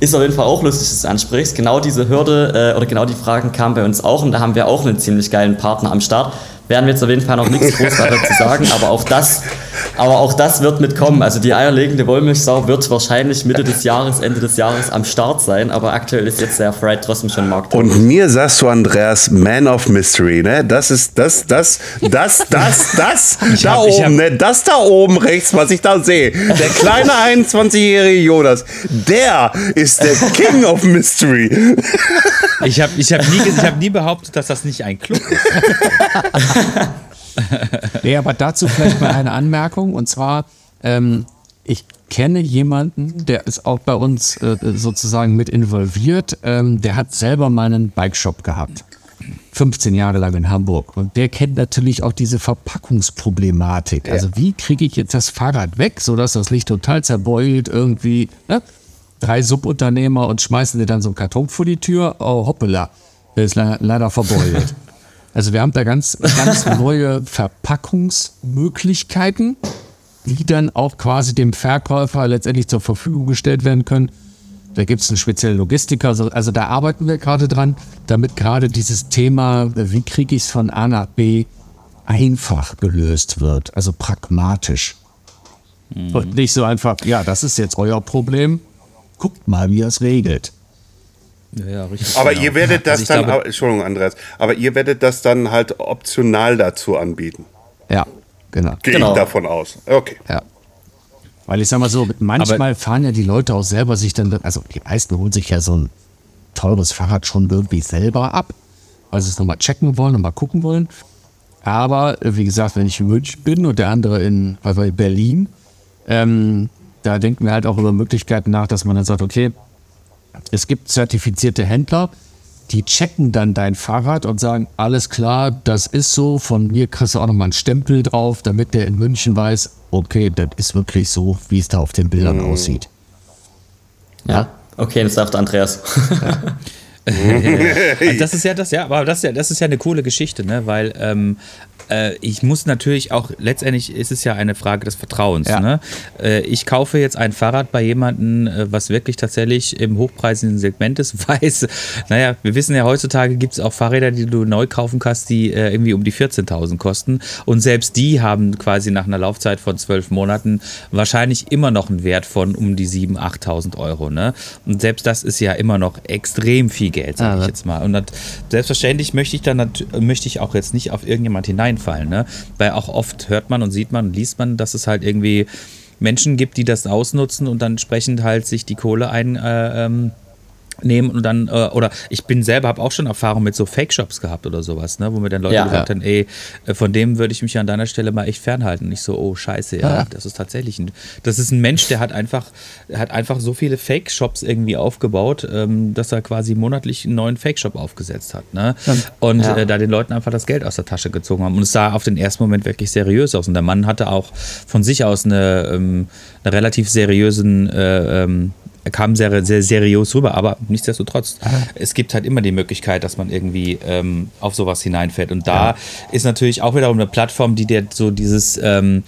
ist auf jeden Fall auch lustig, dass du ansprichst. Genau diese Hürde äh, oder genau die Fragen kamen bei uns auch und da haben wir auch einen ziemlich geilen Partner am Start. Werden wir jetzt auf jeden Fall noch nichts groß weiter zu sagen, aber auch das, aber auch das wird mitkommen. Also die eierlegende Wollmilchsau wird wahrscheinlich Mitte des Jahres, Ende des Jahres am Start sein, aber aktuell ist jetzt der Fried trotzdem schon Markt. Und mir sagst du, Andreas, Man of Mystery, ne? Das ist das, das, das, das, das da hab- ich oben, hab- ne? Das da oben rechts, was ich da sehe. Der kleine 21-jährige Jonas, der ist der King of Mystery. Ich habe ich hab nie, ich hab nie behauptet, dass das nicht ein Club ist. Nee, aber dazu vielleicht mal eine Anmerkung. Und zwar, ähm, ich kenne jemanden, der ist auch bei uns äh, sozusagen mit involviert. Ähm, der hat selber mal einen Bikeshop gehabt. 15 Jahre lang in Hamburg. Und der kennt natürlich auch diese Verpackungsproblematik. Also wie kriege ich jetzt das Fahrrad weg, sodass das Licht total zerbeult irgendwie. Ne? Drei Subunternehmer und schmeißen dir dann so einen Karton vor die Tür. Oh, hoppala, der ist le leider verbeult. Also wir haben da ganz, ganz neue Verpackungsmöglichkeiten, die dann auch quasi dem Verkäufer letztendlich zur Verfügung gestellt werden können. Da gibt es einen speziellen Logistiker, also, also da arbeiten wir gerade dran, damit gerade dieses Thema, wie kriege ich es von A nach B, einfach gelöst wird, also pragmatisch. Mhm. Und nicht so einfach, ja, das ist jetzt euer Problem, guckt mal, wie ihr es regelt. Ja, ja, richtig. Aber genau. ihr werdet das Also dann, glaube- aber- Entschuldigung, Andreas, aber ihr werdet das dann halt optional dazu anbieten. Ja, genau. Gehe Genau. ich davon aus. Okay. Ja. Weil ich sag mal so, manchmal fahren ja die Leute auch selber sich dann, also die meisten holen sich ja so ein teures Fahrrad schon irgendwie selber ab, weil sie es nochmal checken wollen und mal gucken wollen. Aber äh, wie gesagt, wenn ich in München bin und der andere in, weil wir in Berlin, ähm, da denken wir halt auch über Möglichkeiten nach, dass man dann sagt, okay, es gibt zertifizierte Händler, die checken dann dein Fahrrad und sagen, alles klar, das ist so, von mir kriegst du auch nochmal einen Stempel drauf, damit der in München weiß, okay, das ist wirklich so, wie es da auf den Bildern aussieht. Ja, okay, das sagt Andreas. Also das ist ja das, ja, aber das ist ja, das ist ja eine coole Geschichte, ne? Weil ähm, äh, ich muss natürlich auch, letztendlich ist es ja eine Frage des Vertrauens. Ja. Ne? Äh, ich kaufe jetzt ein Fahrrad bei jemandem, äh, was wirklich tatsächlich im hochpreisigen Segment ist, weiß, naja, wir wissen ja, heutzutage gibt es auch Fahrräder, die du neu kaufen kannst, die äh, irgendwie um die 14.000 kosten. Und selbst die haben quasi nach einer Laufzeit von zwölf Monaten wahrscheinlich immer noch einen Wert von um die 7.000, 8.000 Euro. Ne? Und selbst das ist ja immer noch extrem viel Geld, sage ich Ja, jetzt mal. Und das, selbstverständlich möchte ich dann möchte ich auch jetzt nicht auf irgendjemand hineinfallen, ne? Weil auch oft hört man und sieht man und liest man, dass es halt irgendwie Menschen gibt, die das ausnutzen und dann entsprechend halt sich die Kohle ein äh, ähm, nehmen und dann, äh, oder ich bin selber, habe auch schon Erfahrung mit so Fake-Shops gehabt oder sowas, ne, wo mir dann Leute Ja. gesagt haben, ey, äh, von dem würde ich mich an deiner Stelle mal echt fernhalten. Und ich so, oh scheiße, ja, Ja. das ist tatsächlich ein, das ist ein Mensch, der hat einfach, hat einfach so viele Fake-Shops irgendwie aufgebaut, ähm, dass er quasi monatlich einen neuen Fake-Shop aufgesetzt hat, ne, und Ja. äh, da den Leuten einfach das Geld aus der Tasche gezogen haben. Und es sah auf den ersten Moment wirklich seriös aus. Und der Mann hatte auch von sich aus eine, ähm, eine relativ seriösen, äh, ähm, kam sehr, sehr seriös rüber, aber nichtsdestotrotz, es gibt halt immer die Möglichkeit, dass man irgendwie ähm, auf sowas hineinfällt. Und da ist natürlich auch wiederum eine Plattform, die dir so dieses, ähm,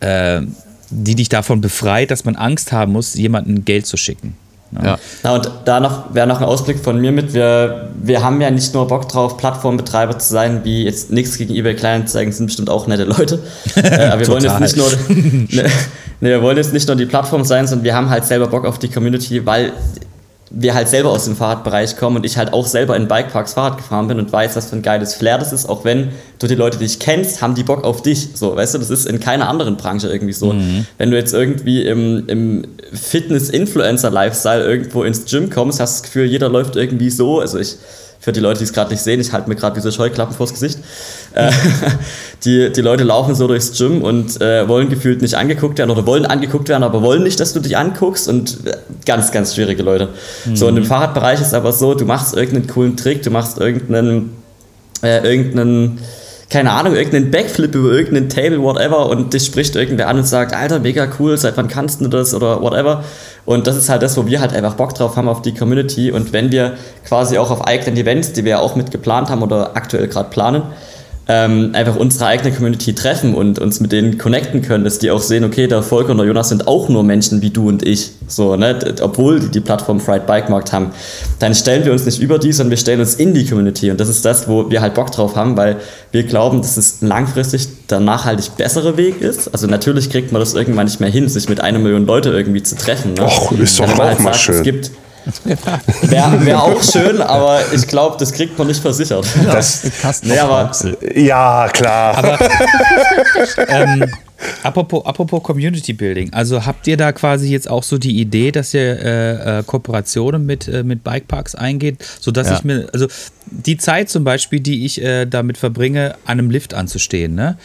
äh, die dich davon befreit, dass man Angst haben muss, jemandem Geld zu schicken. Ja. Na und da noch wäre noch ein Ausblick von mir mit. Wir, wir haben ja nicht nur Bock drauf, Plattformbetreiber zu sein, wie jetzt nichts gegen eBay Kleinanzeigen, sind bestimmt auch nette Leute. äh, aber wir wollen jetzt nicht nur, ne, ne, wir wollen jetzt nicht nur die Plattform sein, sondern wir haben halt selber Bock auf die Community, weil wir halt selber aus dem Fahrradbereich kommen und ich halt auch selber in Bikeparks Fahrrad gefahren bin und weiß, was für ein geiles Flair das ist, auch wenn du die Leute, die dich kennst, haben die Bock auf dich. So, weißt du, das ist in keiner anderen Branche irgendwie so. Wenn du jetzt irgendwie im, im Fitness-Influencer-Lifestyle irgendwo ins Gym kommst, hast du das Gefühl, jeder läuft irgendwie so. Also ich, für die Leute, die es gerade nicht sehen, ich halte mir gerade diese Scheuklappen vors Gesicht. Äh, die, die Leute laufen so durchs Gym und äh, wollen gefühlt nicht angeguckt werden oder wollen angeguckt werden, aber wollen nicht, dass du dich anguckst und äh, ganz, ganz schwierige Leute. So, und im Fahrradbereich ist aber so, du machst irgendeinen coolen Trick, du machst irgendeinen, äh, irgendeinen, keine Ahnung, irgendeinen Backflip über irgendeinen Table, whatever, und dich spricht irgendwer an und sagt, Alter, mega cool, seit wann kannst du das oder whatever. Und das ist halt das, wo wir halt einfach Bock drauf haben auf die Community. Und wenn wir quasi auch auf eigenen Events, die wir ja auch mit geplant haben oder aktuell gerade planen, ähm, einfach unsere eigene Community treffen und uns mit denen connecten können, dass die auch sehen, okay, der Volker und der Jonas sind auch nur Menschen wie du und ich, so, ne, obwohl die die Plattform Fried Bike Markt haben, dann stellen wir uns nicht über die, sondern wir stellen uns in die Community und das ist das, wo wir halt Bock drauf haben, weil wir glauben, dass es langfristig der nachhaltig bessere Weg ist. Also natürlich kriegt man das irgendwann nicht mehr hin, sich mit einer Million Leute irgendwie zu treffen. Ne? Och, ist doch auch mal sagt, schön. Es gibt Wäre wär auch schön, aber ich glaube, das kriegt man nicht versichert. Das, Kasten Nee, aber- ja, klar. ähm, apropos, apropos Community Building, also habt ihr da quasi jetzt auch so die Idee, dass ihr äh, äh, Kooperationen mit, äh, mit Bikeparks eingeht, sodass Ja. ich mir, also die Zeit zum Beispiel, die ich äh, damit verbringe, an einem Lift anzustehen, ne?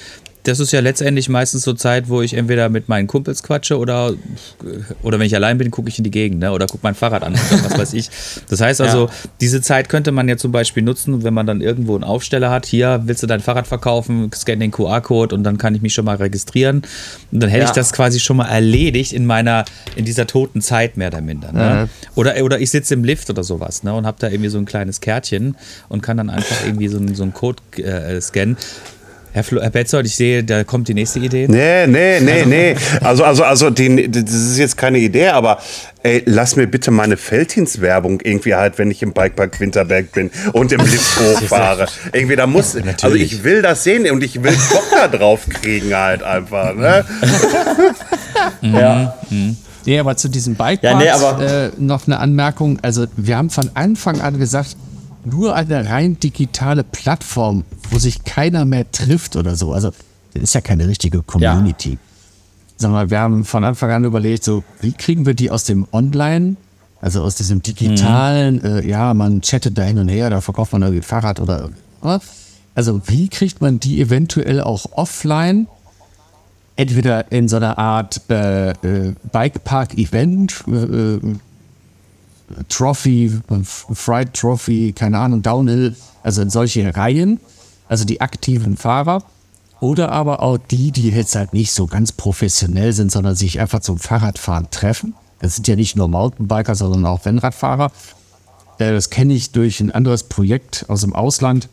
Das ist ja letztendlich meistens so Zeit, wo ich entweder mit meinen Kumpels quatsche oder, oder wenn ich allein bin, gucke ich in die Gegend ne? oder gucke mein Fahrrad an oder was weiß ich. Das heißt also, ja. diese Zeit könnte man ja zum Beispiel nutzen, wenn man dann irgendwo einen Aufsteller hat. Hier willst du dein Fahrrad verkaufen, scan den QR-Code und dann kann ich mich schon mal registrieren. Und dann hätte ja. ich das quasi schon mal erledigt in meiner, in dieser toten Zeit mehr oder minder. Ne? Ja. Oder, oder ich sitze im Lift oder sowas ne? und habe da irgendwie so ein kleines Kärtchen und kann dann einfach irgendwie so, so einen Code äh, scannen. Herr, Flo, Herr Betzold, ich sehe, da kommt die nächste Idee. Nee, nee, nee, nee. Also, also, also die, das ist jetzt keine Idee, aber ey, lass mir bitte meine Felddienstwerbung irgendwie halt, wenn ich im Bikepark Winterberg bin und im Lift hochfahre. irgendwie, da muss, ja, also ich will das sehen und ich will Bock da drauf kriegen halt einfach. Ne? ja. Mhm. Nee, aber zu diesem Bikepark ja, nee, äh, noch eine Anmerkung. Also wir haben von Anfang an gesagt, nur eine rein digitale Plattform, wo sich keiner mehr trifft oder so. Also, das ist ja keine richtige Community. Ja. Sag mal, wir haben von Anfang an überlegt, so, wie kriegen wir die aus dem Online, also aus diesem digitalen, mhm. äh, ja, man chattet da hin und her, da verkauft man irgendwie Fahrrad oder was. Also, wie kriegt man die eventuell auch offline? Entweder in so einer Art äh, äh, Bikepark-Event, äh, äh Trophy, Fried Trophy, keine Ahnung, Downhill, also in solche Reihen, also die aktiven Fahrer. Oder aber auch die, die jetzt halt nicht so ganz professionell sind, sondern sich einfach zum Fahrradfahren treffen. Das sind ja nicht nur Mountainbiker, sondern auch Rennradfahrer. Äh, das kenne ich durch ein anderes Projekt aus dem Ausland,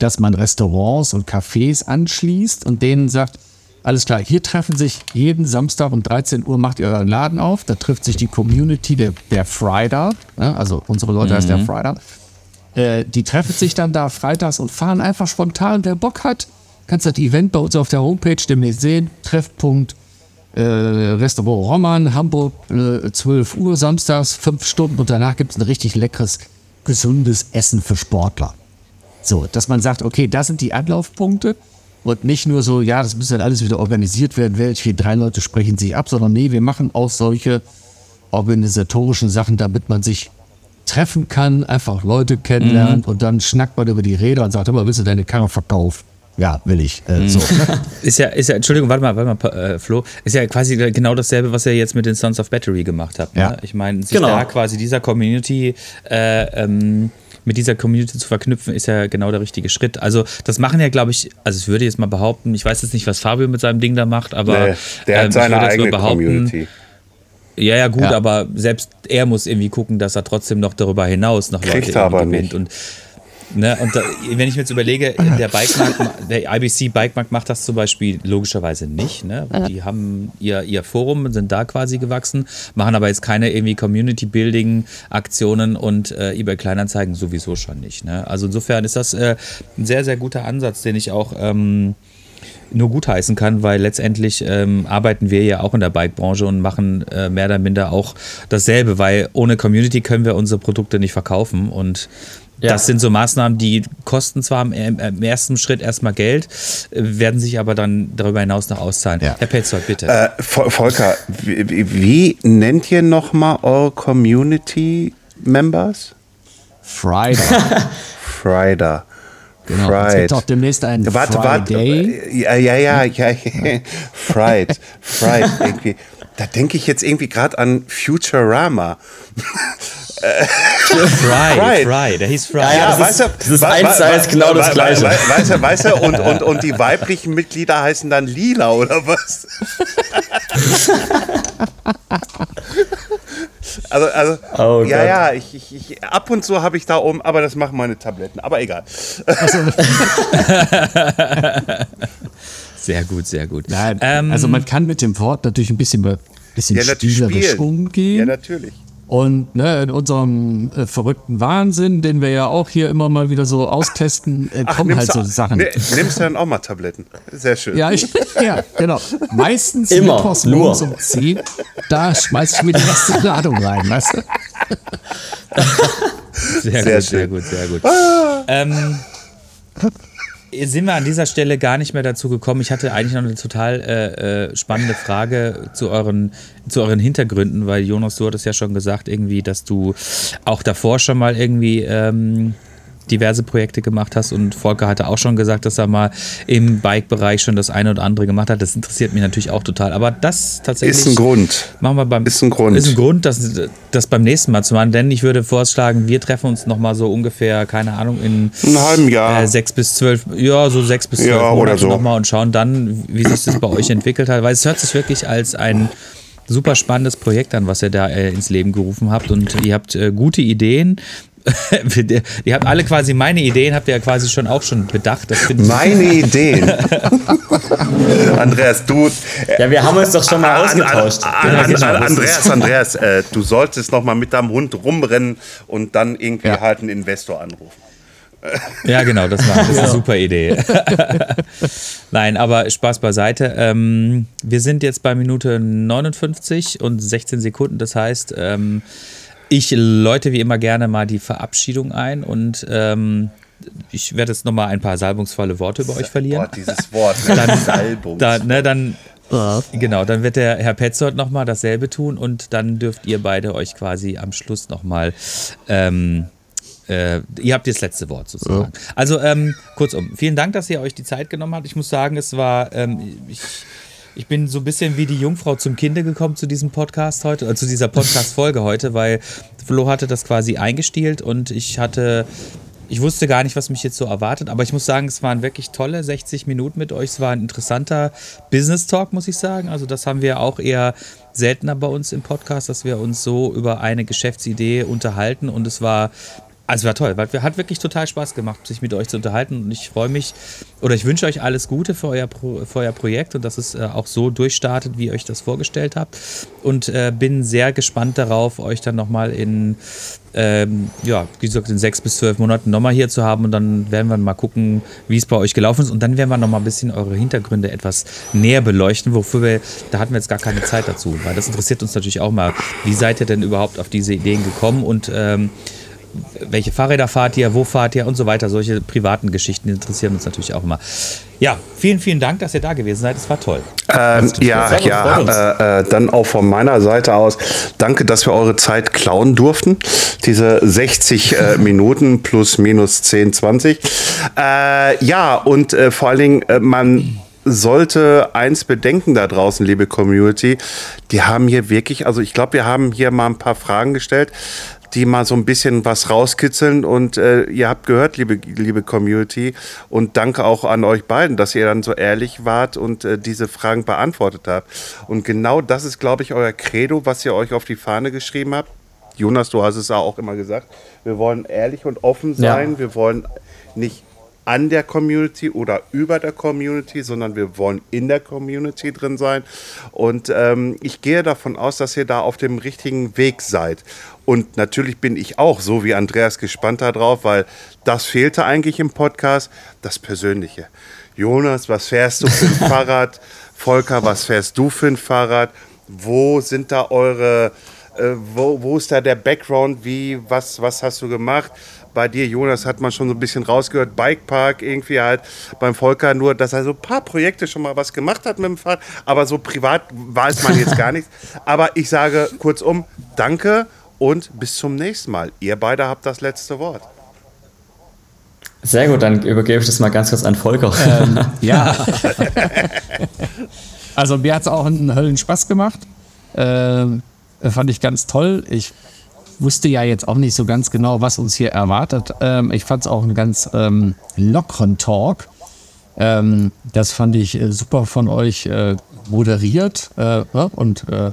dass man Restaurants und Cafés anschließt und denen sagt, alles klar, hier treffen sich jeden Samstag um 13 Uhr, macht ihr euren Laden auf. Da trifft sich die Community der, der Friday, ja, also unsere Leute mhm. heißt der. Friday. Äh, die treffen sich dann da freitags und fahren einfach spontan. Wer Bock hat, kannst das Event bei uns auf der Homepage demnächst sehen. Treffpunkt äh, Restaurant Roman, Hamburg, äh, 12 Uhr samstags, 5 Stunden und danach gibt es ein richtig leckeres, gesundes Essen für Sportler. So, dass man sagt, okay, das sind die Anlaufpunkte. Und nicht nur so, ja, das muss dann alles wieder organisiert werden, welche drei Leute sprechen sich ab, sondern nee, wir machen auch solche organisatorischen Sachen, damit man sich treffen kann, einfach Leute kennenlernt mhm. und dann schnackt man über die Räder und sagt, immer, willst du deine Karre verkaufen? Ja, will ich. Äh, so. ist ja, ist ja, Entschuldigung, warte mal, warte mal, äh, Flo, ist ja quasi genau dasselbe, was ihr jetzt mit den Sons of Battery gemacht habt. Ne? Ja. Ich meine, sich genau. da quasi dieser Community äh, ähm, mit dieser Community zu verknüpfen, ist ja genau der richtige Schritt. Also das machen ja, glaube ich, also ich würde jetzt mal behaupten, ich weiß jetzt nicht, was Fabio mit seinem Ding da macht, aber nee, der hat ähm, seine eigene Community. Ja, ja, gut, ja. aber selbst er muss irgendwie gucken, dass er trotzdem noch darüber hinaus noch Kriegt Leute aber gewinnt. Nicht. Und Ne, und da, wenn ich mir jetzt überlege, der Bikemarkt, der IBC Bikemarkt macht das zum Beispiel logischerweise nicht. Ne? Die haben ihr, ihr Forum, sind da quasi gewachsen, machen aber jetzt keine irgendwie Community-Building-Aktionen und äh, eBay Kleinanzeigen sowieso schon nicht. Ne? Also insofern ist das äh, ein sehr, sehr guter Ansatz, den ich auch ähm, nur gutheißen kann, weil letztendlich ähm, arbeiten wir ja auch in der Bike-Branche und machen äh, mehr oder minder auch dasselbe, weil ohne Community können wir unsere Produkte nicht verkaufen und ja. Das sind so Maßnahmen, die kosten zwar im, im ersten Schritt erstmal Geld, werden sich aber dann darüber hinaus noch auszahlen. Ja. Herr Petzold, bitte. Äh, Volker, wie, wie nennt ihr nochmal eure Community Members? Friday. Friday. Genau, Fried. es gibt auch demnächst einen warte, Friday. Warte, ja, ja, ja, ja. Fried, Fried, irgendwie. Da denke ich jetzt irgendwie gerade an Futurama. Fry, Fry, Fry, der hieß Fry. Ja, ja, das, weißt ist, das ist eins zu eins genau das Gleiche. Weißt du, weißt du, und, und, und die weiblichen Mitglieder heißen dann Lila oder was? also, also oh ja, Gott. ja, ich, ich, ich, ab und zu habe ich da oben, aber das machen meine Tabletten, aber egal. sehr gut, sehr gut. Nein, ähm, also man kann mit dem Wort natürlich ein bisschen, bisschen ja, spielerisch umgehen. Ja, natürlich. Und ne, in unserem äh, verrückten Wahnsinn, den wir ja auch hier immer mal wieder so austesten, äh, Ach, kommen halt so Sachen. Ne, nimmst du dann auch mal Tabletten? Sehr schön. Ja, ich, ja genau. Meistens immer, mittwochs morgens um 10, da schmeiß ich mir die erste Ladung rein, weißt du? Sehr, sehr, gut, sehr gut, sehr gut, ah. ähm, sind wir an dieser Stelle gar nicht mehr dazu gekommen. Ich hatte eigentlich noch eine total äh, äh, spannende Frage zu euren, zu euren Hintergründen, weil Jonas, du hattest ja schon gesagt, irgendwie, dass du auch davor schon mal irgendwie ähm, diverse Projekte gemacht hast und Volker hatte auch schon gesagt, dass er mal im Bike-Bereich schon das eine oder andere gemacht hat. Das interessiert mich natürlich auch total. Aber das tatsächlich. Ist ein Grund. Machen wir beim, Ist ein Grund. Ist ein Grund, das, das beim nächsten Mal zu machen. Denn ich würde vorschlagen, wir treffen uns nochmal so ungefähr, keine Ahnung, in Ein halben Jahr. äh, sechs bis zwölf, ja, so sechs bis zwölf Ja, oder Monate so. nochmal und schauen dann, wie sich das bei euch entwickelt hat. Weil es hört sich wirklich als ein super spannendes Projekt an, was ihr da äh, ins Leben gerufen habt. Und ihr habt äh, gute Ideen. ihr habt alle quasi meine Ideen, habt ihr ja quasi schon auch schon bedacht. Das finde ich Meine Ideen. Andreas, du. Ja, wir haben uns doch schon mal ausgetauscht. an- an- an- Andreas, Andreas, äh, du solltest noch mal mit deinem Hund rumrennen und dann irgendwie Ja. halt einen Investor anrufen. Ja, genau, das war das ist eine super Idee. Nein, aber Spaß beiseite. Ähm, wir sind jetzt bei Minute 59 und 16 Sekunden. Das heißt, ähm, ich läute wie immer gerne mal die Verabschiedung ein und ähm, ich werde jetzt nochmal ein paar salbungsvolle Worte über euch verlieren. Boah, dieses Wort, ne? Dann- Salbung. Da, ne, dann, genau, dann wird der Herr Petzold nochmal dasselbe tun und dann dürft ihr beide euch quasi am Schluss nochmal. Ähm, äh, ihr habt das letzte Wort sozusagen. Also, ähm, kurzum, vielen Dank, dass ihr euch die Zeit genommen habt. Ich muss sagen, es war. Ähm, ich, ich bin so ein bisschen wie die Jungfrau zum Kinde gekommen zu diesem Podcast heute, äh, zu dieser Podcast-Folge heute, weil Flo hatte das quasi eingestielt und ich hatte ich wusste gar nicht, was mich jetzt so erwartet, aber ich muss sagen, es waren wirklich tolle 60 Minuten mit euch. Es war ein interessanter Business Talk, muss ich sagen. Also das haben wir auch eher seltener bei uns im Podcast, dass wir uns so über eine Geschäftsidee unterhalten und es war also war toll, weil hat wirklich total Spaß gemacht, sich mit euch zu unterhalten und ich freue mich oder ich wünsche euch alles Gute für euer, für euer Projekt und dass es äh, auch so durchstartet, wie ihr euch das vorgestellt habt und äh, bin sehr gespannt darauf, euch dann nochmal in ähm, ja, wie gesagt, in sechs bis zwölf Monaten nochmal hier zu haben und dann werden wir mal gucken, wie es bei euch gelaufen ist und dann werden wir nochmal ein bisschen eure Hintergründe etwas näher beleuchten, wofür wir, da hatten wir jetzt gar keine Zeit dazu, weil das interessiert uns natürlich auch mal, wie seid ihr denn überhaupt auf diese Ideen gekommen und ähm, welche Fahrräder fahrt ihr, wo fahrt ihr und so weiter. Solche privaten Geschichten interessieren uns natürlich auch immer. Ja, vielen, vielen Dank, dass ihr da gewesen seid. Es war toll. Ähm, ja, uns. ja, äh, äh, dann auch von meiner Seite aus. Danke, dass wir eure Zeit klauen durften. Diese 60 äh, Minuten plus minus 10, 20. Äh, ja, und äh, vor allen Dingen, äh, man sollte eins bedenken da draußen, liebe Community. Die haben hier wirklich, also ich glaube, wir haben hier mal ein paar Fragen gestellt die mal so ein bisschen was rauskitzeln. Und äh, ihr habt gehört, liebe, liebe Community. Und danke auch an euch beiden, dass ihr dann so ehrlich wart und äh, diese Fragen beantwortet habt. Und genau das ist, glaube ich, euer Credo, was ihr euch auf die Fahne geschrieben habt. Jonas, du hast es ja auch immer gesagt. Wir wollen ehrlich und offen Ja. sein. Wir wollen nicht an der Community oder über der Community, sondern wir wollen in der Community drin sein. Und ähm, ich gehe davon aus, dass ihr da auf dem richtigen Weg seid. Und natürlich bin ich auch, so wie Andreas, gespannt darauf, weil das fehlte eigentlich im Podcast, das Persönliche. Jonas, was fährst du für ein Fahrrad? Volker, was fährst du für ein Fahrrad? Wo sind da eure, äh, wo, wo ist da der Background? Wie, was, was hast du gemacht? Bei dir, Jonas, hat man schon so ein bisschen rausgehört, Bikepark irgendwie halt beim Volker nur, dass er so ein paar Projekte schon mal was gemacht hat mit dem Fahrrad, aber so privat weiß man jetzt gar nichts. Aber ich sage kurzum, danke und bis zum nächsten Mal. Ihr beide habt das letzte Wort. Sehr gut, dann übergebe ich das mal ganz kurz an Volker. Ja. also mir hat es auch einen Höllen Spaß gemacht. Ähm, fand ich ganz toll. Ich wusste ja jetzt auch nicht so ganz genau, was uns hier erwartet. Ähm, ich fand es auch einen ganz ähm, lockeren Talk. Ähm, das fand ich äh, super von euch äh, moderiert äh, ja, und äh,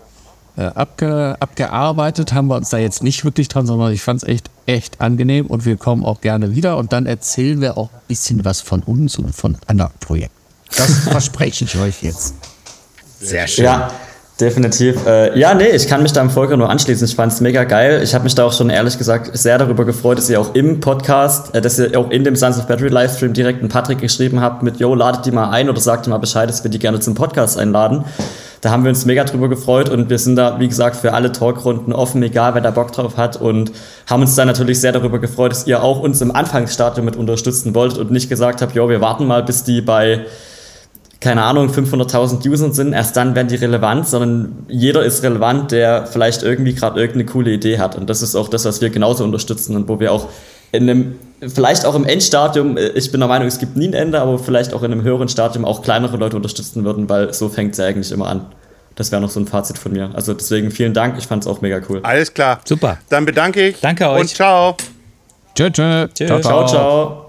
äh, abge, abgearbeitet. Haben wir uns da jetzt nicht wirklich dran, sondern ich fand es echt, echt angenehm und wir kommen auch gerne wieder und dann erzählen wir auch ein bisschen was von uns und von anderen Projekten. Das verspreche ich euch jetzt. Sehr schön. Ja, definitiv. Äh, ja, nee, ich kann mich da dem Volker nur anschließen. Ich fand es mega geil. Ich habe mich da auch schon ehrlich gesagt sehr darüber gefreut, dass ihr auch im Podcast, äh, dass ihr auch in dem Sons of Battery Livestream direkt einen Patrick geschrieben habt mit, yo, ladet die mal ein oder sagt mal Bescheid, dass wir die gerne zum Podcast einladen. Da haben wir uns mega drüber gefreut und wir sind da, wie gesagt, für alle Talkrunden offen, egal wer da Bock drauf hat und haben uns da natürlich sehr darüber gefreut, dass ihr auch uns im Anfangsstadium mit unterstützen wolltet und nicht gesagt habt, jo, wir warten mal, bis die bei keine Ahnung, 500.000 Usern sind, erst dann werden die relevant, sondern jeder ist relevant, der vielleicht irgendwie gerade irgendeine coole Idee hat. Und das ist auch das, was wir genauso unterstützen und wo wir auch in einem, vielleicht auch im Endstadium, äh, ich bin der Meinung, es gibt nie ein Ende, aber vielleicht auch in einem höheren Stadium auch kleinere Leute unterstützen würden, weil so fängt es ja eigentlich immer an. Das wäre noch so ein Fazit von mir. Also deswegen vielen Dank, ich fand es auch mega cool. Alles klar. Super. Dann bedanke ich. Danke euch. Und ciao. Tschö, tschö. Tschö. Ciao, Ciao, ciao.